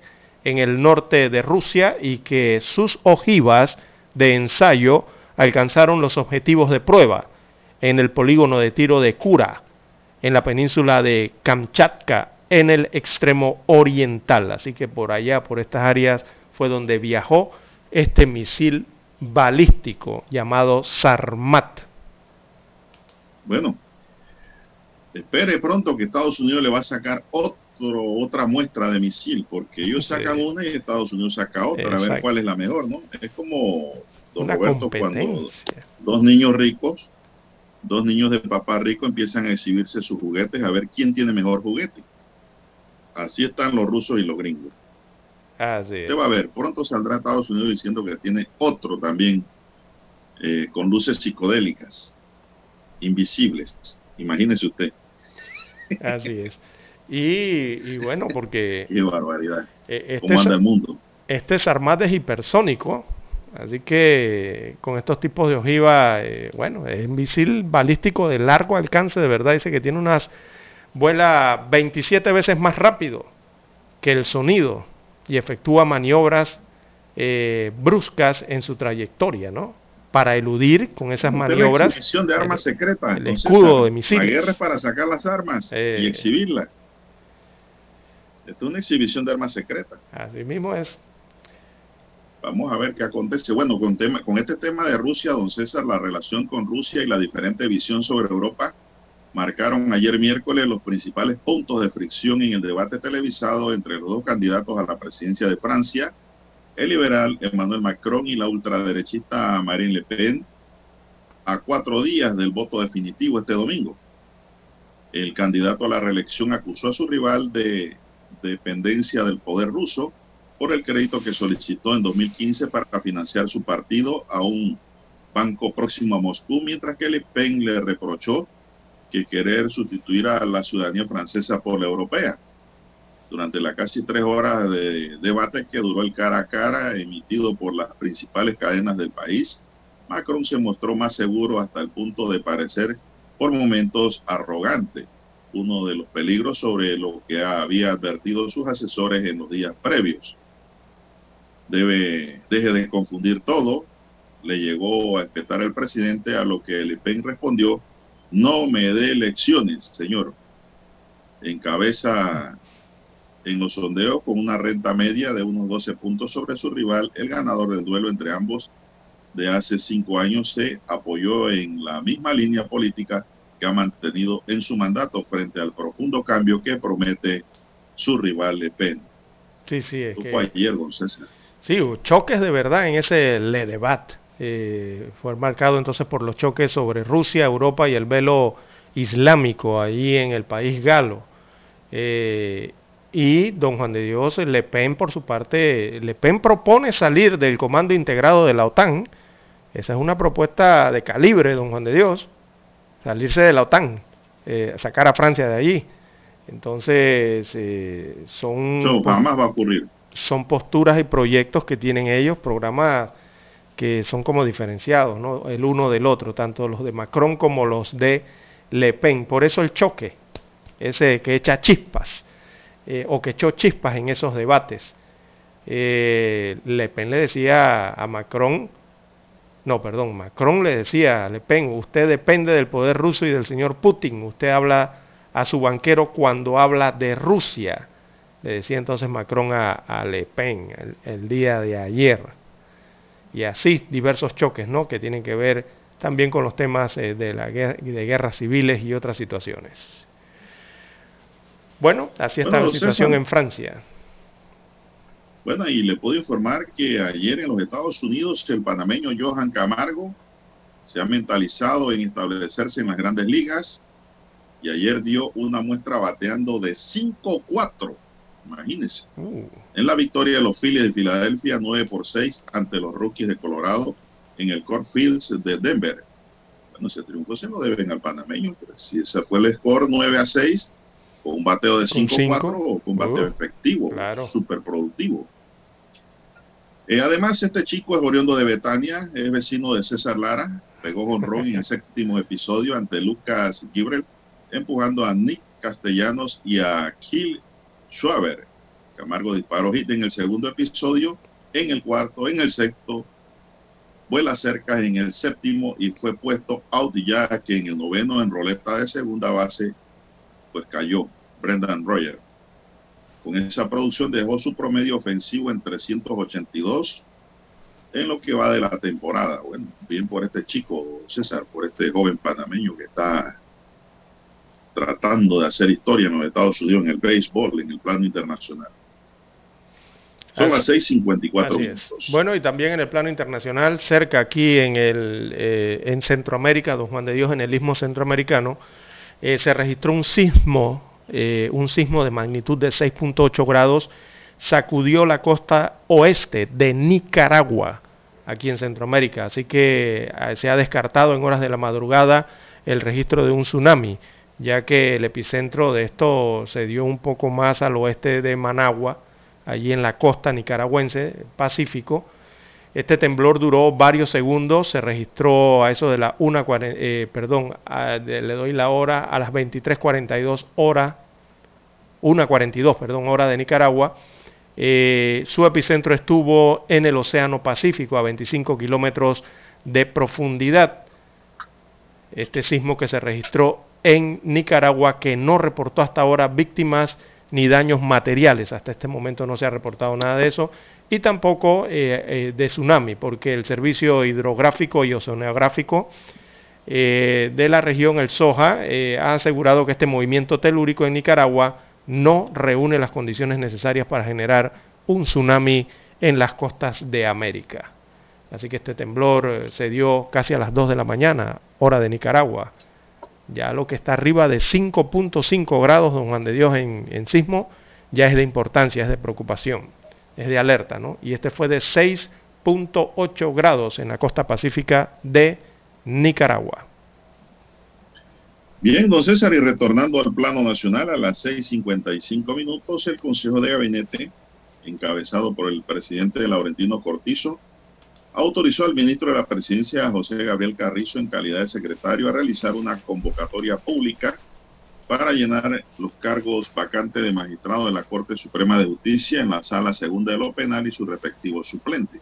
en el norte de Rusia y que sus ojivas de ensayo alcanzaron los objetivos de prueba en el polígono de tiro de Kura, en la península de Kamchatka, en el extremo oriental. Así que por allá, por estas áreas, fue donde viajó este misil balístico llamado Sarmat. Bueno, espere pronto que Estados Unidos le va a sacar otro, otra muestra de misil, porque ellos sacan una y Estados Unidos saca otra, a ver cuál es la mejor, ¿no? Es como, don Roberto, cuando dos niños ricos, dos niños de papá rico empiezan a exhibirse sus juguetes a ver quién tiene mejor juguete. Así están los rusos y los gringos. Usted va a ver, pronto saldrá Estados Unidos diciendo que tiene otro también eh, con luces psicodélicas, invisibles. Imagínese usted. Así [LAUGHS] es. Y, bueno, porque... Qué barbaridad. Eh, este ¿Cómo anda el mundo? Este es armado hipersónico, así que con estos tipos de ojiva, eh, bueno, es un misil balístico de largo alcance, de verdad, dice que tiene unas... vuela 27 veces más rápido que el sonido y efectúa maniobras eh, bruscas en su trayectoria, ¿no? Para eludir con esas maniobras. La exhibición de armas secretas. El escudo de misiles. La guerra es para sacar las armas y eh, exhibirlas. Es una exhibición de armas secretas. Así mismo es. Vamos a ver qué acontece. Bueno, con, tema, con este tema de Rusia, don César, la relación con Rusia y la diferente visión sobre Europa marcaron ayer miércoles los principales puntos de fricción en el debate televisado entre los dos candidatos a la presidencia de Francia, el liberal Emmanuel Macron y la ultraderechista Marine Le Pen, a cuatro días del voto definitivo este domingo. El candidato a la reelección acusó a su rival de dependencia del poder ruso por el crédito que solicitó en 2015 para financiar su partido a un banco próximo a Moscú, mientras que Le Pen le reprochó que querer sustituir a la ciudadanía francesa por la europea. Durante las casi tres horas de debate que duró el cara a cara emitido por las principales cadenas del país, Macron se mostró más seguro hasta el punto de parecer por momentos arrogante, uno de los peligros sobre lo que había advertido sus asesores en los días previos. Debe, deje de confundir todo, le llegó a espetar el presidente, a lo que Le Pen respondió no me dé lecciones, señor. Encabeza en los sondeos con una renta media de unos 12 puntos sobre su rival. El ganador del duelo entre ambos de hace cinco años se apoyó en la misma línea política que ha mantenido en su mandato frente al profundo cambio que promete su rival Le Pen. Sí, sí, es fue ayer, don César. Sí, choques de verdad en ese Le Debat. Eh, fue marcado entonces por los choques sobre Rusia, Europa y el velo islámico ahí en el país galo. Eh, y don Juan de Dios Le Pen, por su parte, Le Pen propone salir del comando integrado de la OTAN. Esa es una propuesta de calibre, don Juan de Dios. Salirse de la OTAN, eh, sacar a Francia de allí. Entonces, son... va a ocurrir. Son posturas y proyectos que tienen ellos, programas que son como diferenciados, el uno del otro, tanto los de Macron como los de Le Pen. Por eso el choque, ese que echa chispas, eh, o que echó chispas en esos debates. Eh, Le Pen le decía a Macron, no, perdón, Macron le decía a Le Pen, usted depende del poder ruso y del señor Putin, usted habla a su banquero cuando habla de Rusia, le decía entonces Macron a, Le Pen el día de ayer y así diversos choques ¿no? que tienen que ver también con los temas eh, de, la guerra, de guerras civiles y otras situaciones. Bueno, así está la situación en Francia. Bueno, y le puedo informar que ayer en los Estados Unidos el panameño Johan Camargo se ha mentalizado en establecerse en las grandes ligas y ayer dio una muestra bateando de 5-4 Imagínense. Uh. En la victoria de los Phillies de Filadelfia 9 por 6 ante los Rockies de Colorado en el Core Fields de Denver. Bueno, ese triunfo se lo deben al panameño. si ese fue el score 9 a 6, con un bateo de 5-4, fue un bateo efectivo, claro. súper productivo. Eh, además, este chico es oriundo de Betania, es vecino de César Lara, pegó con Ron en el [LAUGHS] séptimo episodio ante Lucas Gibrel empujando a Nick Castellanos y a Kill Schwaber. Camargo disparó hit en el segundo episodio, en el cuarto, en el sexto, vuela cerca en el séptimo y fue puesto out ya que en el noveno en roleta de segunda base pues cayó Brendan Roger. Con esa producción dejó su promedio ofensivo en 382 en lo que va de la temporada. Bueno, bien por este chico, César, por este joven panameño que está tratando de hacer historia en los Estados Unidos en el béisbol, en el plano internacional. Son las 6:54 minutos. Bueno, y también en el plano internacional, cerca aquí en, el, eh, en Centroamérica, Don Juan de Dios, en el istmo centroamericano, eh, se registró un sismo, eh, un sismo de magnitud de 6.8 grados, sacudió la costa oeste de Nicaragua, aquí en Centroamérica. Así que se ha descartado en horas de la madrugada el registro de un tsunami, ya que el epicentro de esto se dio un poco más al oeste de Managua, allí en la costa nicaragüense, Pacífico. Este temblor duró varios segundos, se registró a eso de la 1, eh, perdón, le doy la hora, a las 23.42 horas, 1.42, perdón, hora de Nicaragua. Eh, su epicentro estuvo en el Océano Pacífico, a 25 kilómetros de profundidad. Este sismo que se registró en Nicaragua, que no reportó hasta ahora víctimas ni daños materiales. Hasta este momento no se ha reportado nada de eso. Y tampoco eh, eh, de tsunami, porque el Servicio Hidrográfico y Oceanográfico eh, de la región, el SOJA, ha asegurado que este movimiento telúrico en Nicaragua no reúne las condiciones necesarias para generar un tsunami en las costas de América. Así que este temblor se dio casi a las 2 de la mañana, hora de Nicaragua. Ya lo que está arriba de 5.5 grados, don Juan de Dios, en, sismo, ya es de importancia, es de preocupación, es de alerta, ¿no? Y este fue de 6.8 grados en la costa pacífica de Nicaragua. Bien, don César, y retornando al plano nacional a las 6.55 minutos, el Consejo de Gabinete, encabezado por el presidente Laurentino Cortizo, autorizó al ministro de la Presidencia, José Gabriel Carrizo, en calidad de secretario, a realizar una convocatoria pública para llenar los cargos vacantes de magistrado de la Corte Suprema de Justicia en la Sala Segunda de lo Penal y su respectivo suplente.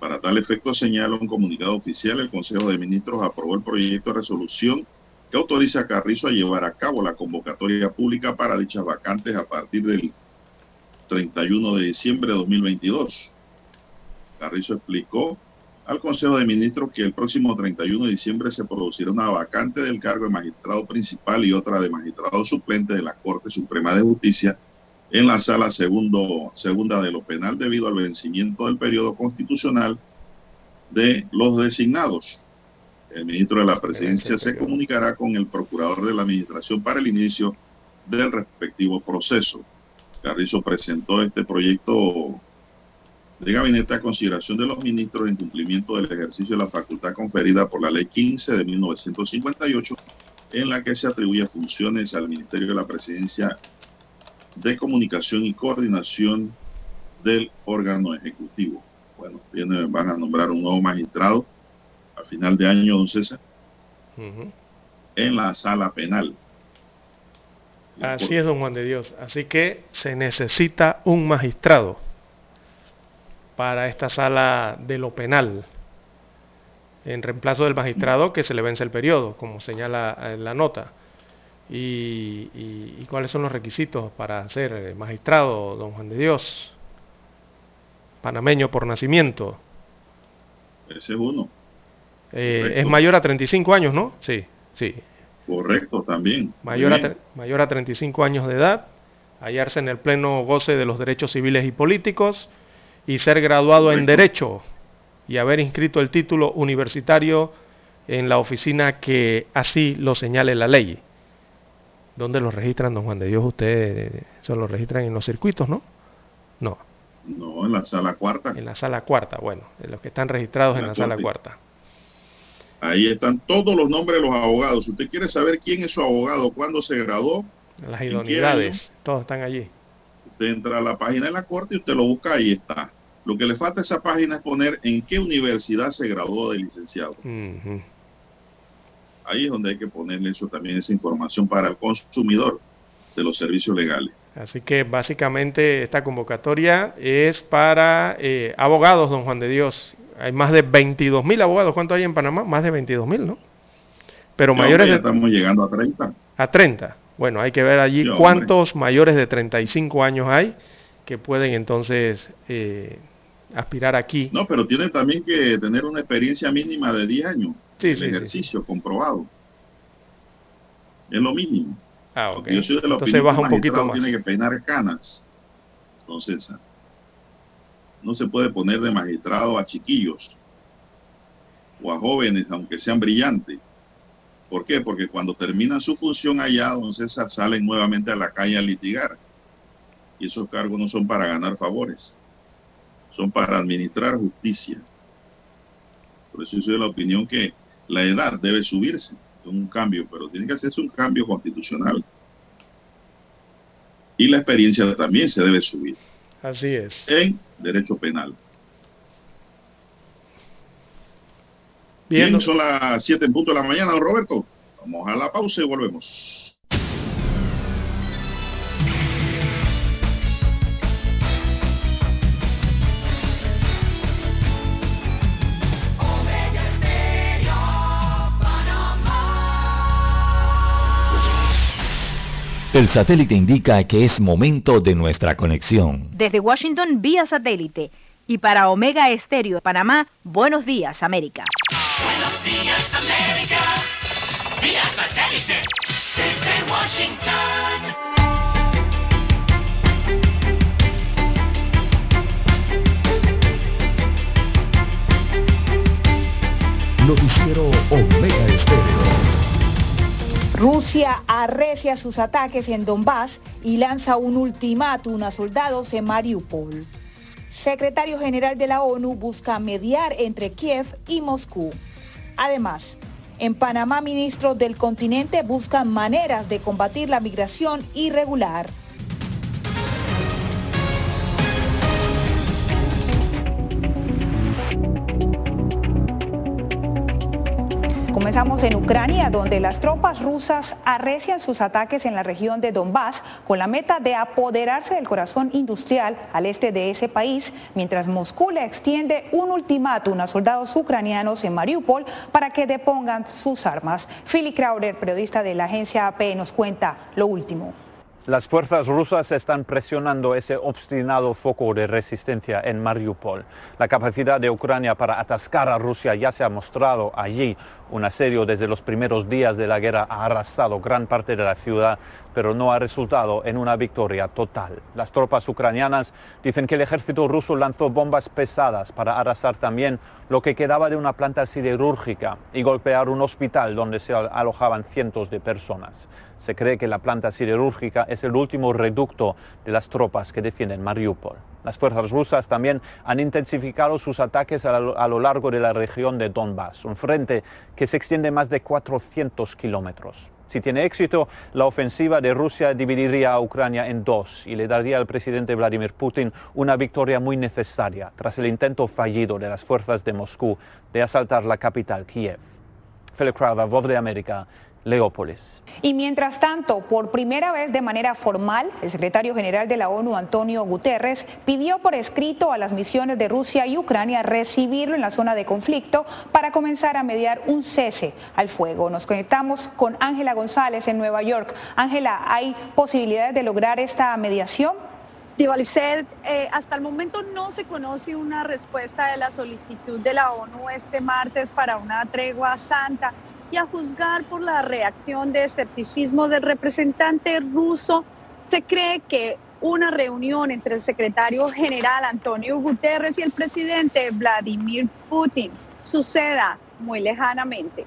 Para tal efecto, señala un comunicado oficial, el Consejo de Ministros aprobó el proyecto de resolución que autoriza a Carrizo a llevar a cabo la convocatoria pública para dichas vacantes a partir del 31 de diciembre de 2022. Carrizo explicó al Consejo de Ministros que el próximo 31 de diciembre se producirá una vacante del cargo de magistrado principal y otra de magistrado suplente de la Corte Suprema de Justicia en la sala segundo, segunda de lo penal debido al vencimiento del periodo constitucional de los designados. El ministro de la Presidencia se comunicará con el procurador de la Administración para el inicio del respectivo proceso. Carrizo presentó este proyecto de gabinete a consideración de los ministros en cumplimiento del ejercicio de la facultad conferida por la Ley 15 de 1958, en la que se atribuye funciones al Ministerio de la Presidencia de Comunicación y Coordinación del órgano ejecutivo. Bueno, van a nombrar un nuevo magistrado a final de año, don César, en la sala penal. Así es, don Juan de Dios. Así que se necesita un magistrado para esta sala de lo penal, en reemplazo del magistrado que se le vence el periodo, como señala en eh, la nota. Y, cuáles son los requisitos para ser eh, magistrado, don Juan de Dios, panameño por nacimiento. Ese es uno. Eh, es mayor a 35 años, ¿no? Sí, sí. Correcto, también. Mayor a, mayor a 35 años de edad, hallarse en el pleno goce de los derechos civiles y políticos, y ser graduado en Derecho y haber inscrito el título universitario en la oficina que así lo señale la ley. ¿Dónde lo registran, don Juan de Dios? Usted se lo registran en los circuitos, ¿no? No. No, en la sala cuarta. En la sala cuarta, bueno, en los que están registrados en la, sala cuarta. Ahí están todos los nombres de los abogados. Si usted quiere saber quién es su abogado, cuándo se graduó. Las idoneidades, todos están allí. Usted entra a la página de la corte y usted lo busca, ahí está. Lo que le falta a esa página es poner en qué universidad se graduó de licenciado. Ahí es donde hay que ponerle eso también, esa información para el consumidor de los servicios legales. Así que básicamente esta convocatoria es para eh, abogados, don Juan de Dios. Hay más de 22 mil abogados. ¿Cuánto hay en Panamá? Más de 22 mil, ¿no? Pero mayores ya de... estamos llegando a 30. A 30. Bueno, hay que ver allí cuántos mayores de 35 años hay que pueden entonces eh, aspirar aquí. No, pero tiene también que tener una experiencia mínima de 10 años. Sí, el sí, ejercicio comprobado. Es lo mínimo. Ah, ok. Yo soy de la Entonces baja un poquito más. tiene que peinar canas. Entonces, no se puede poner de magistrado a chiquillos o a jóvenes, aunque sean brillantes. ¿Por qué? Porque cuando terminan su función allá, don César, salen nuevamente a la calle a litigar. Y esos cargos no son para ganar favores, son para administrar justicia. Por eso soy de la opinión que la edad debe subirse, es un cambio, pero tiene que hacerse un cambio constitucional. Y la experiencia también se debe subir Así es. en derecho penal. Bien, Bien, son las 7 en punto de la mañana, don Roberto. Vamos a la pausa y volvemos. Omega Estéreo, Panamá. El satélite indica que es momento de nuestra conexión. Desde Washington vía satélite. Y para Omega Estéreo Panamá, buenos días, América. Buenos días, América. Vía satélite. Desde Washington. Noticiero Omega Estéreo. Rusia arrecia sus ataques en Donbass y lanza un ultimátum a soldados en Mariupol. Secretario General de la ONU busca mediar entre Kiev y Moscú. Además, en Panamá ministros del continente buscan maneras de combatir la migración irregular. Comenzamos en Ucrania, donde las tropas rusas arrecian sus ataques en la región de Donbass con la meta de apoderarse del corazón industrial al este de ese país, mientras Moscú le extiende un ultimátum a soldados ucranianos en Mariupol para que depongan sus armas. Philly Crowder, periodista de la agencia AP, nos cuenta lo último. Las fuerzas rusas están presionando ese obstinado foco de resistencia en Mariupol. La capacidad de Ucrania para atascar a Rusia ya se ha mostrado allí. Un asedio desde los primeros días de la guerra ha arrasado gran parte de la ciudad, pero no ha resultado en una victoria total. Las tropas ucranianas dicen que el ejército ruso lanzó bombas pesadas para arrasar también lo que quedaba de una planta siderúrgica y golpear un hospital donde se alojaban cientos de personas. Se cree que la planta siderúrgica es el último reducto de las tropas que defienden Mariupol. Las fuerzas rusas también han intensificado sus ataques a lo, largo de la región de Donbass, un frente que se extiende más de 400 kilómetros. Si tiene éxito, la ofensiva de Rusia dividiría a Ucrania en dos y le daría al presidente Vladimir Putin una victoria muy necesaria tras el intento fallido de las fuerzas de Moscú de asaltar la capital, Kiev. Philip Crowder, Voz de América, Leópolis. Y mientras tanto, por primera vez de manera formal, el secretario general de la ONU, Antonio Guterres, pidió por escrito a las misiones de Rusia y Ucrania recibirlo en la zona de conflicto para comenzar a mediar un cese al fuego. Nos conectamos con Ángela González en Nueva York. Ángela, ¿hay posibilidades de lograr esta mediación? Divalicet, eh, hasta el momento no se conoce una respuesta de la solicitud de la ONU este martes para una tregua santa y a juzgar por la reacción de escepticismo del representante ruso, se cree que una reunión entre el secretario general Antonio Guterres y el presidente Vladimir Putin suceda muy lejanamente.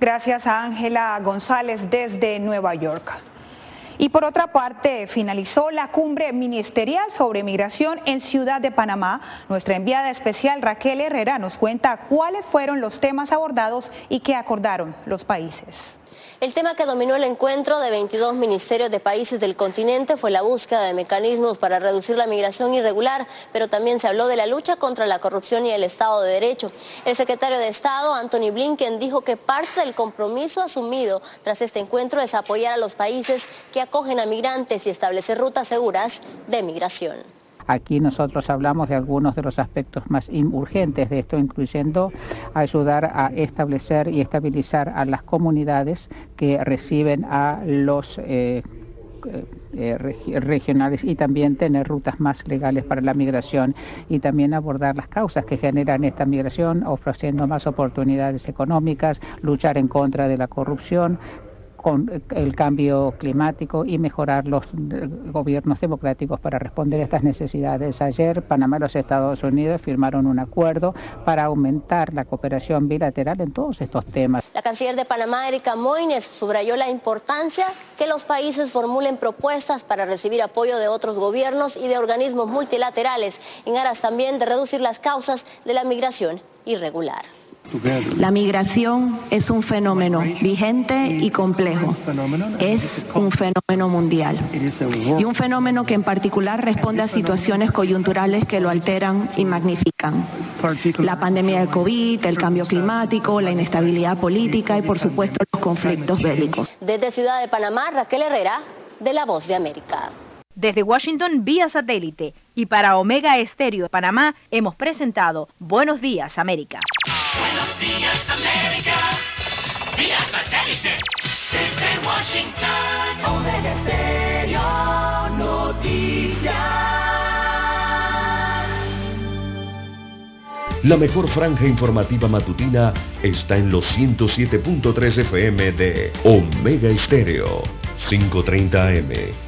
Gracias a Ángela González desde Nueva York. Y por otra parte, finalizó la cumbre ministerial sobre migración en Ciudad de Panamá. Nuestra enviada especial Raquel Herrera nos cuenta cuáles fueron los temas abordados y qué acordaron los países. El tema que dominó el encuentro de 22 ministerios de países del continente fue la búsqueda de mecanismos para reducir la migración irregular, pero también se habló de la lucha contra la corrupción y el Estado de Derecho. El secretario de Estado, Anthony Blinken, dijo que parte del compromiso asumido tras este encuentro es apoyar a los países que acogen a migrantes y establecer rutas seguras de migración. Aquí nosotros hablamos de algunos de los aspectos más urgentes de esto, incluyendo ayudar a establecer y estabilizar a las comunidades que reciben a los eh, eh, regionales y también tener rutas más legales para la migración y también abordar las causas que generan esta migración, ofreciendo más oportunidades económicas, luchar en contra de la corrupción, con el cambio climático y mejorar los gobiernos democráticos para responder a estas necesidades. Ayer Panamá y los Estados Unidos firmaron un acuerdo para aumentar la cooperación bilateral en todos estos temas. La canciller de Panamá, Erika Moines, subrayó la importancia que los países formulen propuestas para recibir apoyo de otros gobiernos y de organismos multilaterales, en aras también de reducir las causas de la migración irregular. La migración es un fenómeno vigente y complejo. Es un fenómeno mundial. Y un fenómeno que en particular responde a situaciones coyunturales que lo alteran y magnifican. La pandemia del COVID, el cambio climático, la inestabilidad política y por supuesto los conflictos bélicos. Desde Ciudad de Panamá, Raquel Herrera, de La Voz de América. Desde Washington vía satélite y para Omega Estéreo de Panamá hemos presentado Buenos Días América. Buenos días, América. Vía satélite. Desde Washington. Omega Stereo Noticias. La mejor franja informativa matutina está en los 107.3 FM de Omega Estéreo, 530 AM.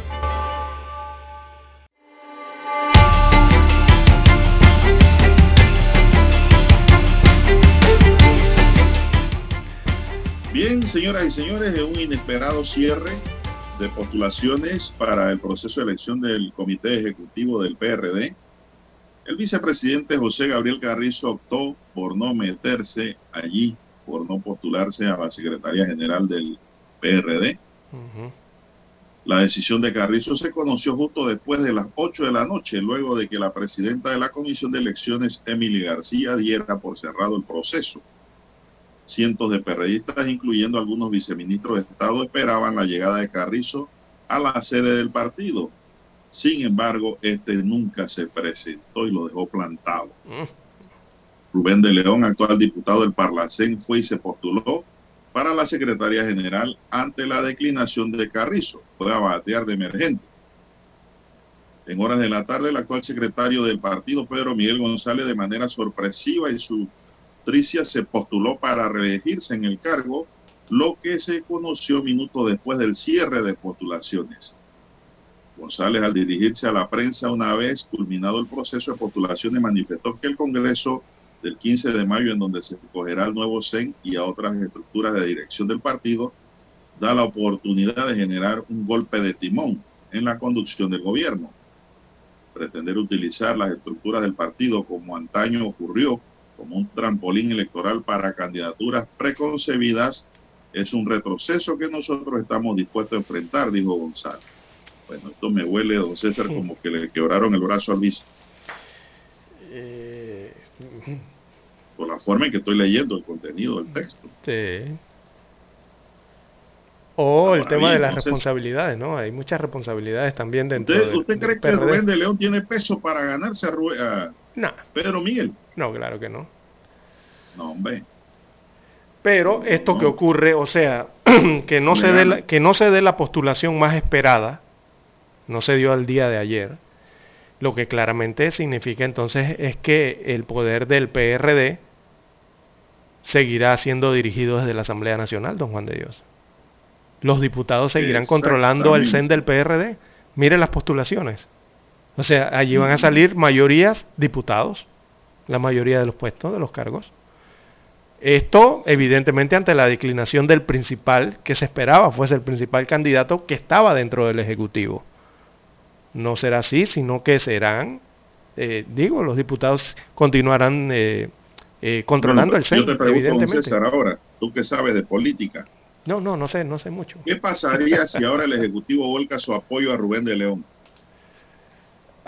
Señoras y señores, de un inesperado cierre de postulaciones para el proceso de elección del Comité Ejecutivo del PRD, el vicepresidente José Gabriel Carrizo optó por no meterse allí, por no postularse a la Secretaría General del PRD. La decisión de Carrizo se conoció justo después de las 8 de la noche, luego de que la presidenta de la Comisión de Elecciones, Emily García, diera por cerrado el proceso. Cientos de perredistas, incluyendo algunos viceministros de Estado, esperaban la llegada de Carrizo a la sede del partido. Sin embargo, este nunca se presentó y lo dejó plantado. Rubén de León, actual diputado del Parlacén, fue y se postuló para la Secretaría General ante la declinación de Carrizo. Fue a batear de emergente. En horas de la tarde, el actual secretario del partido, Pedro Miguel González, de manera sorpresiva y su Tricia se postuló para reelegirse en el cargo, lo que se conoció minutos después del cierre de postulaciones. González, al dirigirse a la prensa una vez culminado el proceso de postulaciones, manifestó que el Congreso del 15 de mayo, en donde se escogerá el nuevo CEN y a otras estructuras de dirección del partido, da la oportunidad de generar un golpe de timón en la conducción del gobierno. Pretender utilizar las estructuras del partido como antaño ocurrió como un trampolín electoral para candidaturas preconcebidas es un retroceso que nosotros estamos dispuestos a enfrentar, dijo González. Bueno, esto me huele, don César, como que le quebraron el brazo al vice. Eh, Por la forma en que estoy leyendo el contenido del texto. sí. O el tema bien, de las entonces- responsabilidades, ¿no? Hay muchas responsabilidades también dentro ¿Usted, del- usted cree que PRD. Rubén de León tiene peso para ganarse a, Rubén- a Pedro Miguel? No, claro que no. No, hombre. Pero esto que ocurre, o sea, [CLEARS THROAT] que no, se dé la, que no se dé la postulación más esperada, no se dio al día de ayer, lo que claramente significa entonces es que el poder del PRD seguirá siendo dirigido desde la Asamblea Nacional, don Juan de Dios. Los diputados seguirán controlando el CEN del PRD. Mire las postulaciones. O sea, allí van a salir mayorías diputados, la mayoría de los puestos, de los cargos. Esto, evidentemente, ante la declinación del principal, que se esperaba fuese el principal candidato que estaba dentro del Ejecutivo. No será así, sino que serán, eh, digo, los diputados continuarán eh, eh, controlando el Yo te centro, pregunto. César, ahora, tú que sabes de política, No, no, no sé, no sé mucho. ¿qué pasaría si ahora el Ejecutivo volca su apoyo a Rubén de León?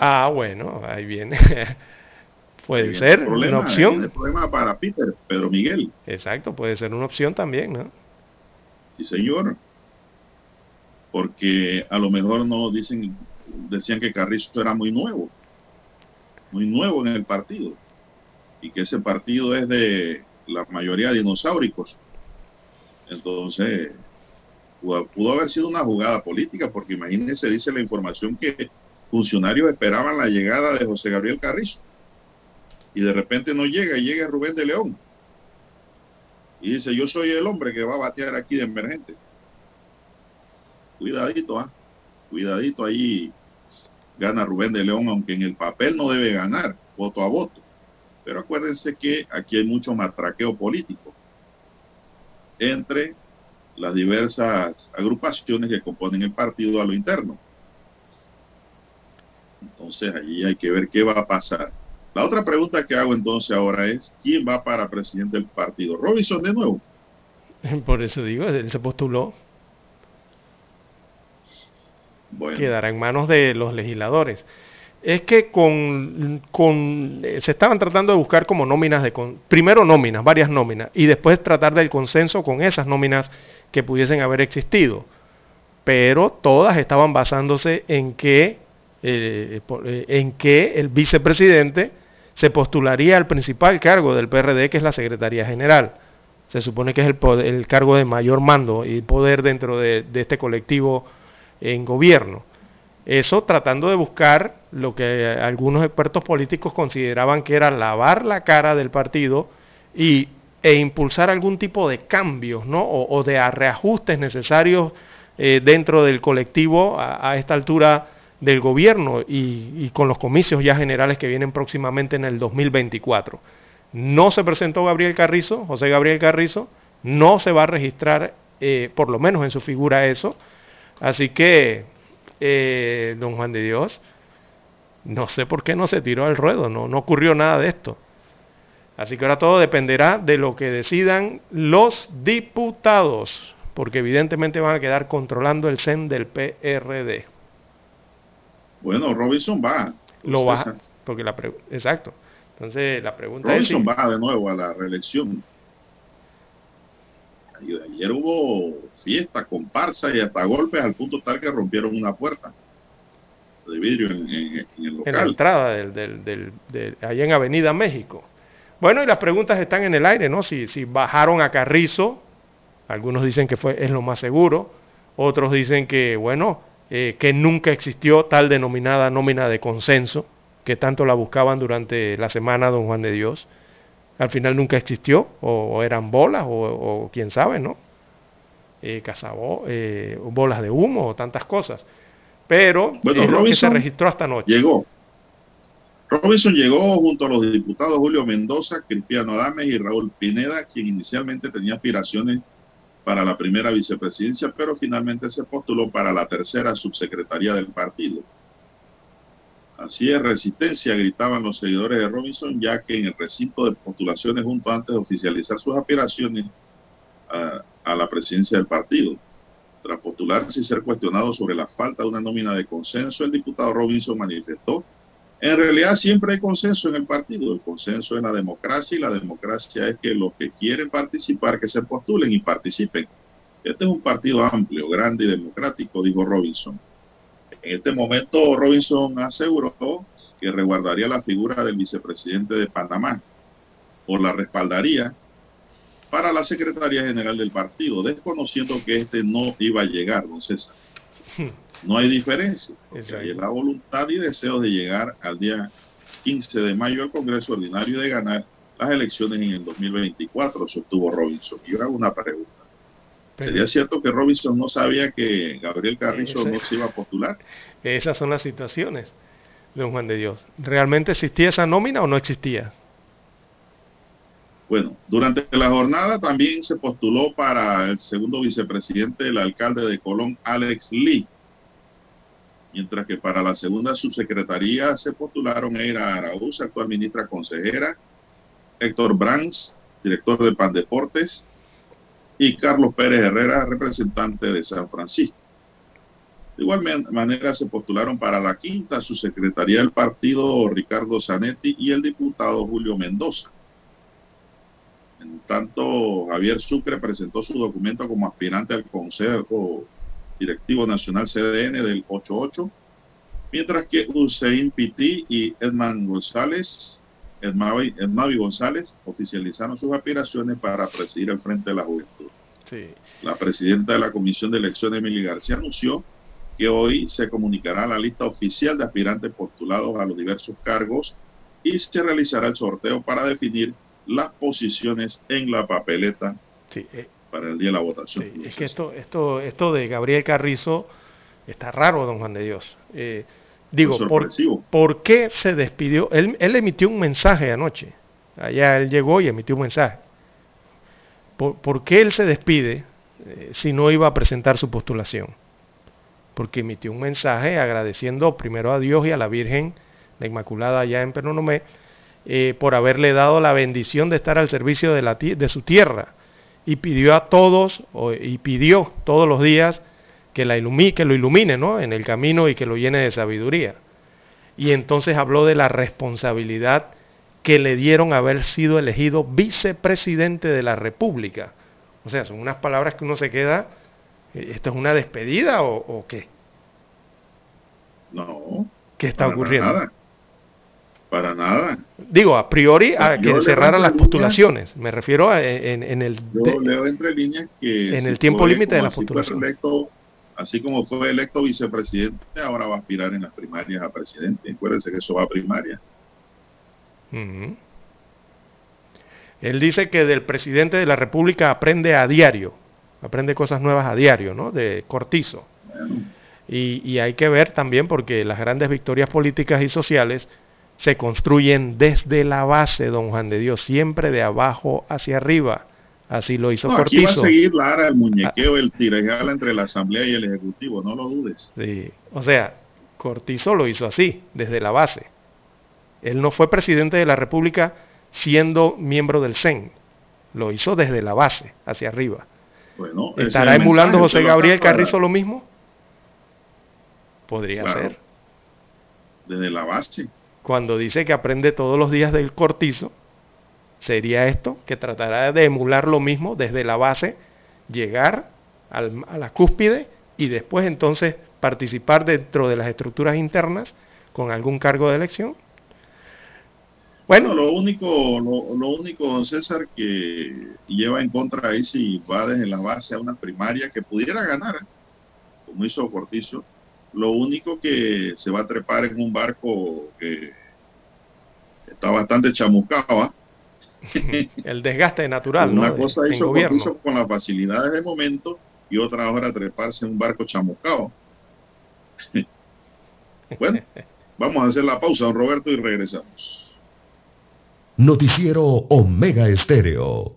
Ah, bueno, ahí viene. [LAUGHS] puede ser problema, una opción. El problema para Peter, Pedro Miguel. Exacto, puede ser una opción también, ¿no? Sí, señor. Porque a lo mejor no dicen, decían que Carrizo era muy nuevo, muy nuevo en el partido, y que ese partido es de la mayoría dinosauricos. Entonces, pudo, pudo haber sido una jugada política, porque imagínense, dice la información que funcionarios esperaban la llegada de José Gabriel Carrizo, y de repente no llega, y llega Rubén de León. Y dice, yo soy el hombre que va a batear aquí de emergente. Cuidadito, ¿ah? Cuidadito ahí gana Rubén de León, aunque en el papel no debe ganar voto a voto. Pero acuérdense que aquí hay mucho matraqueo político entre las diversas agrupaciones que componen el partido a lo interno. Entonces allí hay que ver qué va a pasar. La otra pregunta que hago entonces ahora es, ¿quién va para presidente del partido? ¿Robinson de nuevo? [LAUGHS] Por eso digo, él se postuló. Bueno. Quedará en manos de los legisladores. Es que con, con se estaban tratando de buscar como nóminas de con- primero nóminas, varias nóminas, y después tratar del consenso con esas nóminas que pudiesen haber existido. Pero todas estaban basándose en que eh, eh, en que el vicepresidente se postularía al principal cargo del PRD, que es la Secretaría General. Se supone que es el, cargo de mayor mando y poder dentro de, este colectivo en gobierno. Eso tratando de buscar lo que algunos expertos políticos consideraban que era lavar la cara del partido y, e impulsar algún tipo de cambios ¿no? o, de reajustes necesarios eh, dentro del colectivo a esta altura del gobierno y, con los comicios ya generales que vienen próximamente en el 2024. No se presentó Gabriel Carrizo, José Gabriel Carrizo, no se va a registrar, eh, por lo menos en su figura eso. Así que, eh, don Juan de Dios, no sé por qué no se tiró al ruedo, no, no ocurrió nada de esto. Así que ahora todo dependerá de lo que decidan los diputados, porque evidentemente van a quedar controlando el CEN del PRD. Bueno, Robinson va. Lo va, porque la pre- exacto. Entonces la pregunta es Robinson si- va de nuevo a la reelección. Ayer hubo fiesta, comparsa y hasta golpes al punto tal que rompieron una puerta de vidrio en, en- en el en la local. entrada del, del, del- del- allá en Avenida México. Bueno, y las preguntas están en el aire, ¿no? Si, si bajaron a Carrizo, algunos dicen que fue, es lo más seguro, otros dicen que, bueno, eh, que nunca existió tal denominada nómina de consenso, que tanto la buscaban durante la semana don Juan de Dios. Al final nunca existió, o, o eran bolas, o, o quién sabe, ¿no? Eh, cazabo- eh, bolas de humo, o tantas cosas. Pero Bueno, es lo que se Robinson registró hasta anoche. Llegó. Robinson llegó junto a los diputados Julio Mendoza, Cristiano Adames y Raúl Pineda, quien inicialmente tenía aspiraciones para la primera vicepresidencia, pero finalmente se postuló para la tercera subsecretaría del partido. Así es, resistencia, gritaban los seguidores de Robinson, ya que en el recinto de postulaciones, junto antes de oficializar sus aspiraciones a, a la presidencia del partido. Tras postularse y ser cuestionado sobre la falta de una nómina de consenso, el diputado Robinson manifestó, en realidad siempre hay consenso en el partido, el consenso es la democracia y la democracia es que los que quieren participar, que se postulen y participen. Este es un partido amplio, grande y democrático, dijo Robinson. En este momento, Robinson aseguró que resguardaría la figura del vicepresidente de Panamá o la respaldaría para la Secretaría General del partido, desconociendo que este no iba a llegar, don César. [LAUGHS] No hay diferencia. Hay la voluntad y deseos de llegar al día 15 de mayo al Congreso Ordinario y de ganar las elecciones en el 2024, sostuvo Robinson. Y yo hago una pregunta. ¿Sería cierto que Robinson no sabía que Gabriel Carrizo Ese- no se iba a postular? Esas son las situaciones. don Juan de Dios? ¿Realmente existía esa nómina o no existía? Bueno, durante la jornada también se postuló para el segundo vicepresidente el alcalde de Colón, Alex Lee. Mientras que para la segunda subsecretaría se postularon Eira Araúz, actual ministra consejera, Héctor Brands, director de Pandeportes, y Carlos Pérez Herrera, representante de San Francisco. De igual manera se postularon para la quinta subsecretaría del partido Ricardo Zanetti y el diputado Julio Mendoza. En tanto, Javier Sucre presentó su documento como aspirante al Consejo Directivo Nacional CDN del 88, mientras que Hussein Piti y Edman González, Edmavi, Edmavi González, oficializaron sus aspiraciones para presidir el Frente de la Juventud. Sí. La presidenta de la Comisión de Elecciones, Emily García, anunció que hoy se comunicará la lista oficial de aspirantes postulados a los diversos cargos y se realizará el sorteo para definir las posiciones en la papeleta Sí, eh, para el día de la votación. sí, es que esto, esto, esto de Gabriel Carrizo está raro, don Juan de Dios. Eh, digo, por, sorpresivo. ¿por qué se despidió? Él, él emitió un mensaje anoche. Allá él llegó y emitió un mensaje. ¿Por, por qué él se despide eh, si no iba a presentar su postulación? Porque emitió un mensaje agradeciendo primero a Dios y a la Virgen, la Inmaculada allá en Pernonomé, eh, por haberle dado la bendición de estar al servicio de, la, de su tierra. Y pidió a todos, y pidió todos los días que, la ilumi- que lo ilumine ¿no? en el camino y que lo llene de sabiduría. Y entonces habló de la responsabilidad que le dieron haber sido elegido vicepresidente de la República. O sea, son unas palabras que uno se queda, eh, ¿esto es una despedida o, o qué? No. ¿Qué está ocurriendo? Nada. Para nada. Digo, a priori a que cerraran las líneas. postulaciones. Me refiero a, en, en el... Yo de- leo entre líneas que... en si el tiempo límite de la postulación. electo- así como fue electo vicepresidente, ahora va a aspirar en las primarias a presidente. Acuérdense que eso va a primaria. Ujú. Él dice que del presidente de la República aprende a diario, aprende cosas nuevas a diario, ¿no? De Cortizo. Y, y hay que ver también porque las grandes victorias políticas y sociales se construyen desde la base, don Juan de Dios, siempre de abajo hacia arriba. Así lo hizo No, aquí va a Cortizo. seguir Lara el muñequeo, el entre la Asamblea y el Ejecutivo, no lo dudes. Sí, o sea, Cortizo lo hizo así, desde la base. Él no fue presidente de la República siendo miembro del CEN. Lo hizo desde la base, hacia arriba. Bueno, ¿Estará emulando José Gabriel Carrizo lo mismo? Podría Claro. ser. Desde la base. Cuando dice que aprende todos los días del Cortizo, sería esto, que tratará de emular lo mismo desde la base, llegar al- a la cúspide y después entonces participar dentro de las estructuras internas con algún cargo de elección. Bueno, lo único, lo, lo único, don César, que lleva en contra ahí si va desde la base a una primaria que pudiera ganar, como hizo Cortizo, lo único que se va a trepar en un barco que está bastante chamuscado, ¿ah? [LAUGHS] El desgaste natural, Una cosa hizo gobierno. Cortizo con las facilidades de momento y otra hora treparse en un barco chamuscado. [LAUGHS] bueno, [LAUGHS] vamos a hacer la pausa, don Roberto, y regresamos. Noticiero Omega Estéreo.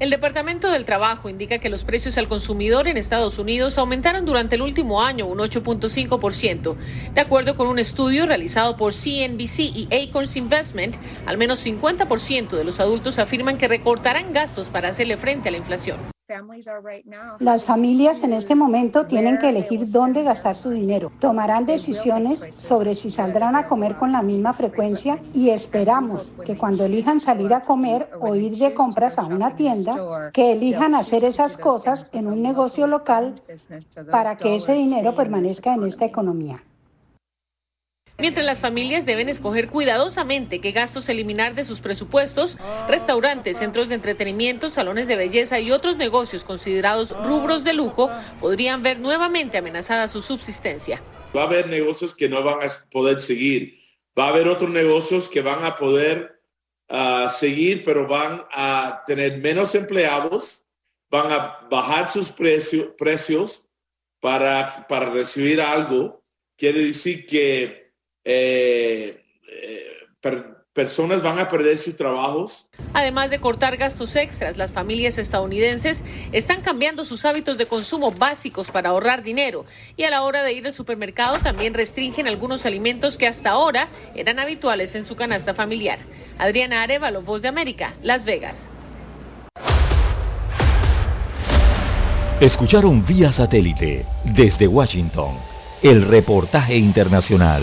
El Departamento del Trabajo indica que los precios al consumidor en Estados Unidos aumentaron durante el último año un 8.5%. De acuerdo con un estudio realizado por CNBC y Acorns Investment, al menos 50% de los adultos afirman que recortarán gastos para hacerle frente a la inflación. Las familias en este momento tienen que elegir dónde gastar su dinero. Tomarán decisiones sobre si saldrán a comer con la misma frecuencia y esperamos que cuando elijan salir a comer o ir de compras a una tienda, que elijan hacer esas cosas en un negocio local para que ese dinero permanezca en esta economía. Mientras las familias deben escoger cuidadosamente qué gastos eliminar de sus presupuestos, restaurantes, centros de entretenimiento, salones de belleza y otros negocios considerados rubros de lujo podrían ver nuevamente amenazada su subsistencia. Va a haber negocios que no van a poder seguir. Va a haber otros negocios que van a poder uh, seguir, pero van a tener menos empleados, van a bajar sus precio, precios para, para recibir algo. Quiere decir que eh, eh, per, personas van a perder sus trabajos. Además de cortar gastos extras, las familias estadounidenses están cambiando sus hábitos de consumo básicos para ahorrar dinero y a la hora de ir al supermercado también restringen algunos alimentos que hasta ahora eran habituales en su canasta familiar. Adriana Arevalo, Voz de América, Las Vegas. Escucharon vía satélite desde Washington el reportaje internacional.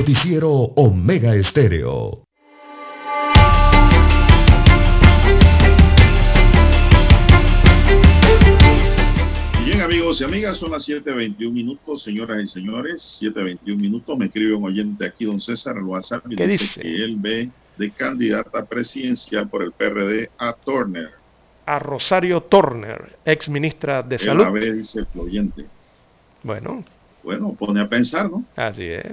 Noticiero Omega Estéreo. Bien amigos y amigas, son las 7.21 minutos, señoras y señores, 7.21 minutos, me escribe un oyente aquí, don César, WhatsApp, y ¿Qué dice, dice? que él ve de candidata presidencial por el PRD a Turner. A Rosario Turner, ex ministra de Él Salud. la ve, dice el oyente. Bueno, Bueno, pone a pensar, ¿no? así es.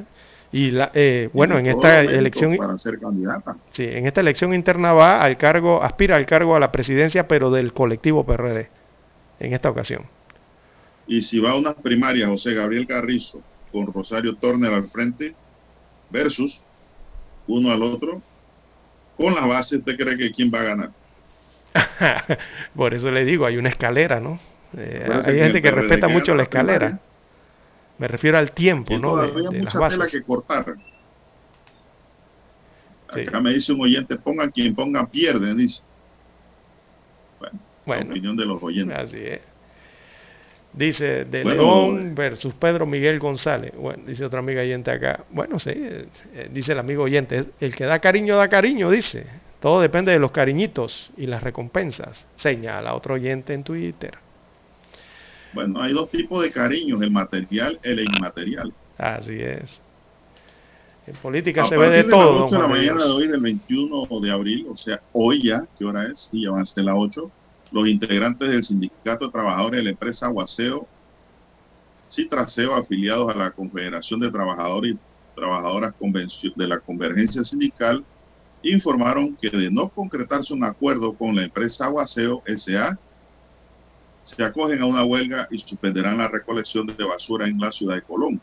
Y la, eh, bueno, en esta elección, Para ser candidata. sí, en esta elección interna va al cargo, aspira al cargo a la presidencia, pero del colectivo PRD. En esta ocasión. Y si va a unas primarias, José Gabriel Carrizo con Rosario Turner al frente versus uno al otro, con las bases, ¿usted cree que quién va a ganar? [LAUGHS] Por eso le digo, hay una escalera, ¿no? Eh, hay gente que respeta mucho la primaria. Me refiero al tiempo, Y ¿no? De, todavía de las mucha tela bases. que cortar. Sí. Acá me dice un oyente, pongan quien ponga, pierde, dice. Bueno, Bueno. la opinión de los oyentes. Así es. Dice de Bueno, León versus Pedro Miguel González. Bueno, dice otra amiga oyente acá. Bueno, sí, eh, dice el amigo oyente, el que da cariño da cariño, dice. Todo depende de los cariñitos y las recompensas, señala otro oyente en Twitter. Bueno, hay dos tipos de cariños, el material y el inmaterial. Así es. En política A se ve partir de todo, las don 8 de la de mañana de hoy, del 21 de abril, o sea, hoy ya, ¿qué hora es? Sí, ya van a ser las 8. Los integrantes del Sindicato de Trabajadores de la empresa Aguaceo, Citraseo, afiliados a la Confederación de Trabajadores y Trabajadoras de la Convergencia Sindical, informaron que de no concretarse un acuerdo con la empresa Aguaceo SA, se acogen a una huelga y suspenderán la recolección de basura en la ciudad de Colón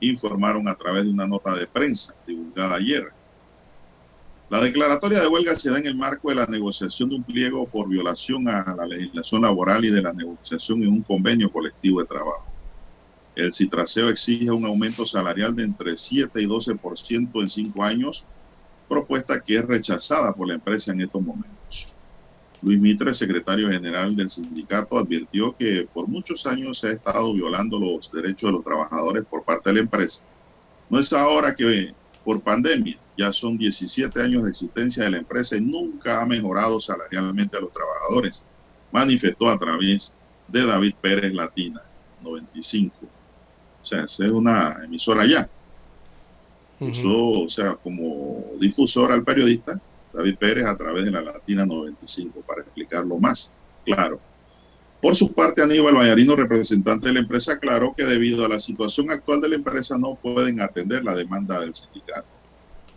informaron a través de una nota de prensa divulgada ayer. La declaratoria de huelga se da en el marco de la negociación de un pliego por violación a la legislación laboral y de la negociación en un convenio colectivo de trabajo. El Citraseo exige un aumento salarial de entre 7 y 12% en cinco años, propuesta que es rechazada por la empresa en estos momentos. Luis Mitre, secretario general del sindicato, advirtió que por muchos años se ha estado violando los derechos de los trabajadores por parte de la empresa. No es ahora que por pandemia, ya son 17 años de existencia de la empresa y nunca ha mejorado salarialmente a los trabajadores, manifestó a través de David Pérez Latina, 95. O sea, es una emisora ya. Usó, o sea, como difusor al periodista David Pérez a través de la Latina 95 para explicarlo más claro. Por su parte, Aníbal Vallarino, representante de la empresa, aclaró que debido a la situación actual de la empresa no pueden atender la demanda del sindicato.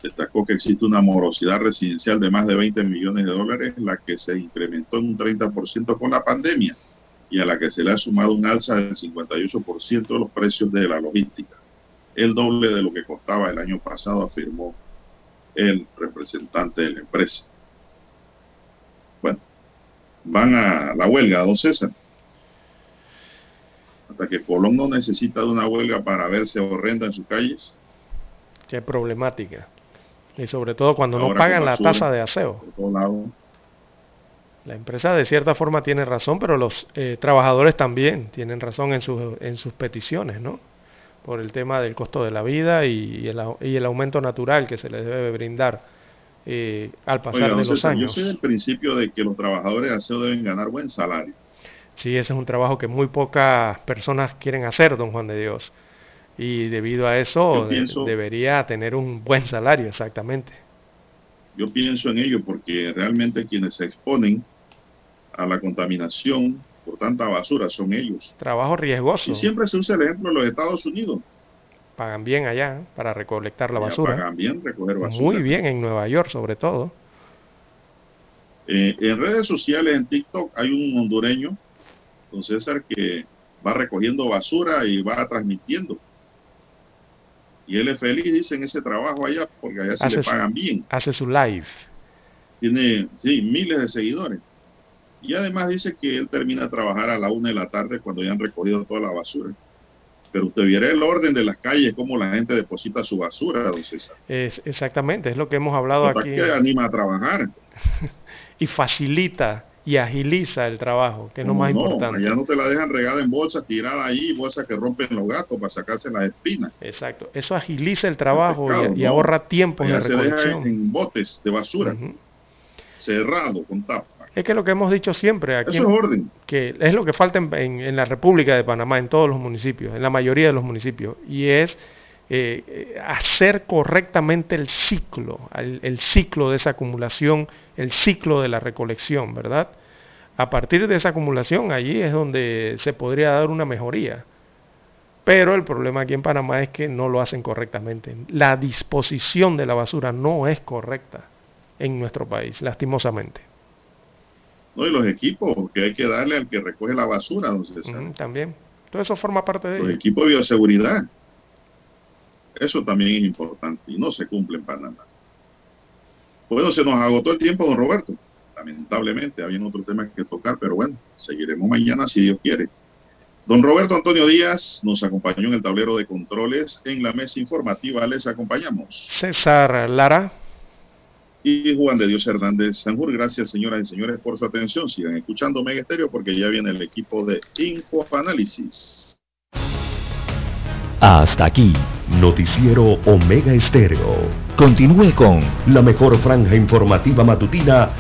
Destacó que existe una morosidad residencial de más de 20 millones de dólares, la que se incrementó en un 30% con la pandemia y a la que se le ha sumado un alza del 58% de los precios de la logística, el doble de lo que costaba el año pasado, afirmó el representante de la empresa. Bueno, van a la huelga, don César. Hasta que Colón no necesita de una huelga para verse horrenda en sus calles. Qué problemática. Y sobre todo cuando no pagan la tasa de aseo. La empresa de cierta forma tiene razón, pero los eh, trabajadores también tienen razón en, sus, en sus peticiones, ¿no? Por el tema del costo de la vida y, el, y el aumento natural que se les debe brindar eh, al pasar Oiga, de los César, años. Yo soy del principio de que los trabajadores de aseo deben ganar buen salario. Sí, ese es un trabajo que muy pocas personas quieren hacer, don Juan de Dios. Y debido a eso de- debería tener un buen salario, exactamente. Yo pienso en ello porque realmente quienes se exponen a la contaminación por tanta basura son ellos. Trabajo riesgoso. Y siempre se usa el ejemplo de los Estados Unidos. Pagan bien allá para recolectar la basura. pagan bien recoger basura. Muy bien en Nueva York, sobre todo. Eh, en redes sociales, en TikTok, hay un hondureño, don César, que va recogiendo basura y va transmitiendo. Y él es feliz, dice, en ese trabajo allá, porque allá se Hace le su- pagan bien. Hace su live. Tiene, sí, miles de seguidores. Y además dice que él termina de trabajar a la una de la tarde cuando ya han recogido toda la basura. Pero usted viera el orden de las calles, cómo la gente deposita su basura, don César. Es, exactamente, es lo que hemos hablado Total aquí. que anima a trabajar. [LAUGHS] Y facilita y agiliza el trabajo, que es lo ¿Cómo más no? importante. Allá no te la dejan regada en bolsas, tirada ahí, bolsas que rompen los gatos para sacarse las espinas. Exacto. Eso agiliza el trabajo y- pescado, y, no. ahorra tiempo de se deja en botes de basura, cerrado, con tapa. Es que lo que hemos dicho siempre aquí, Eso es orden. que es lo que falta en, en- en la República de Panamá, en todos los municipios, en la mayoría de los municipios, y es eh, hacer correctamente el ciclo, el, el ciclo de esa acumulación, el ciclo de la recolección, ¿verdad? A partir de esa acumulación, allí es donde se podría dar una mejoría. Pero el problema aquí en Panamá es que no lo hacen correctamente. La disposición de la basura no es correcta en nuestro país, lastimosamente. ¿No? Y los equipos que hay que darle al que recoge la basura, don César. También. Todo eso forma parte de Los ello. equipos de bioseguridad. Eso también es importante y no se cumple en Panamá. Bueno, se nos agotó el tiempo, don Roberto. Lamentablemente, había otros temas que tocar, pero bueno, seguiremos mañana si Dios quiere. Don Roberto Antonio Díaz nos acompañó en el tablero de controles. En la mesa informativa les acompañamos. César Lara. Y Juan de Dios Hernández Sanjur. Gracias, señoras y señores, por su atención. Sigan escuchando Mega Estéreo porque ya viene el equipo de Infoanálisis. Hasta aquí, Noticiero Omega Estéreo. continúe con La mejor franja informativa matutina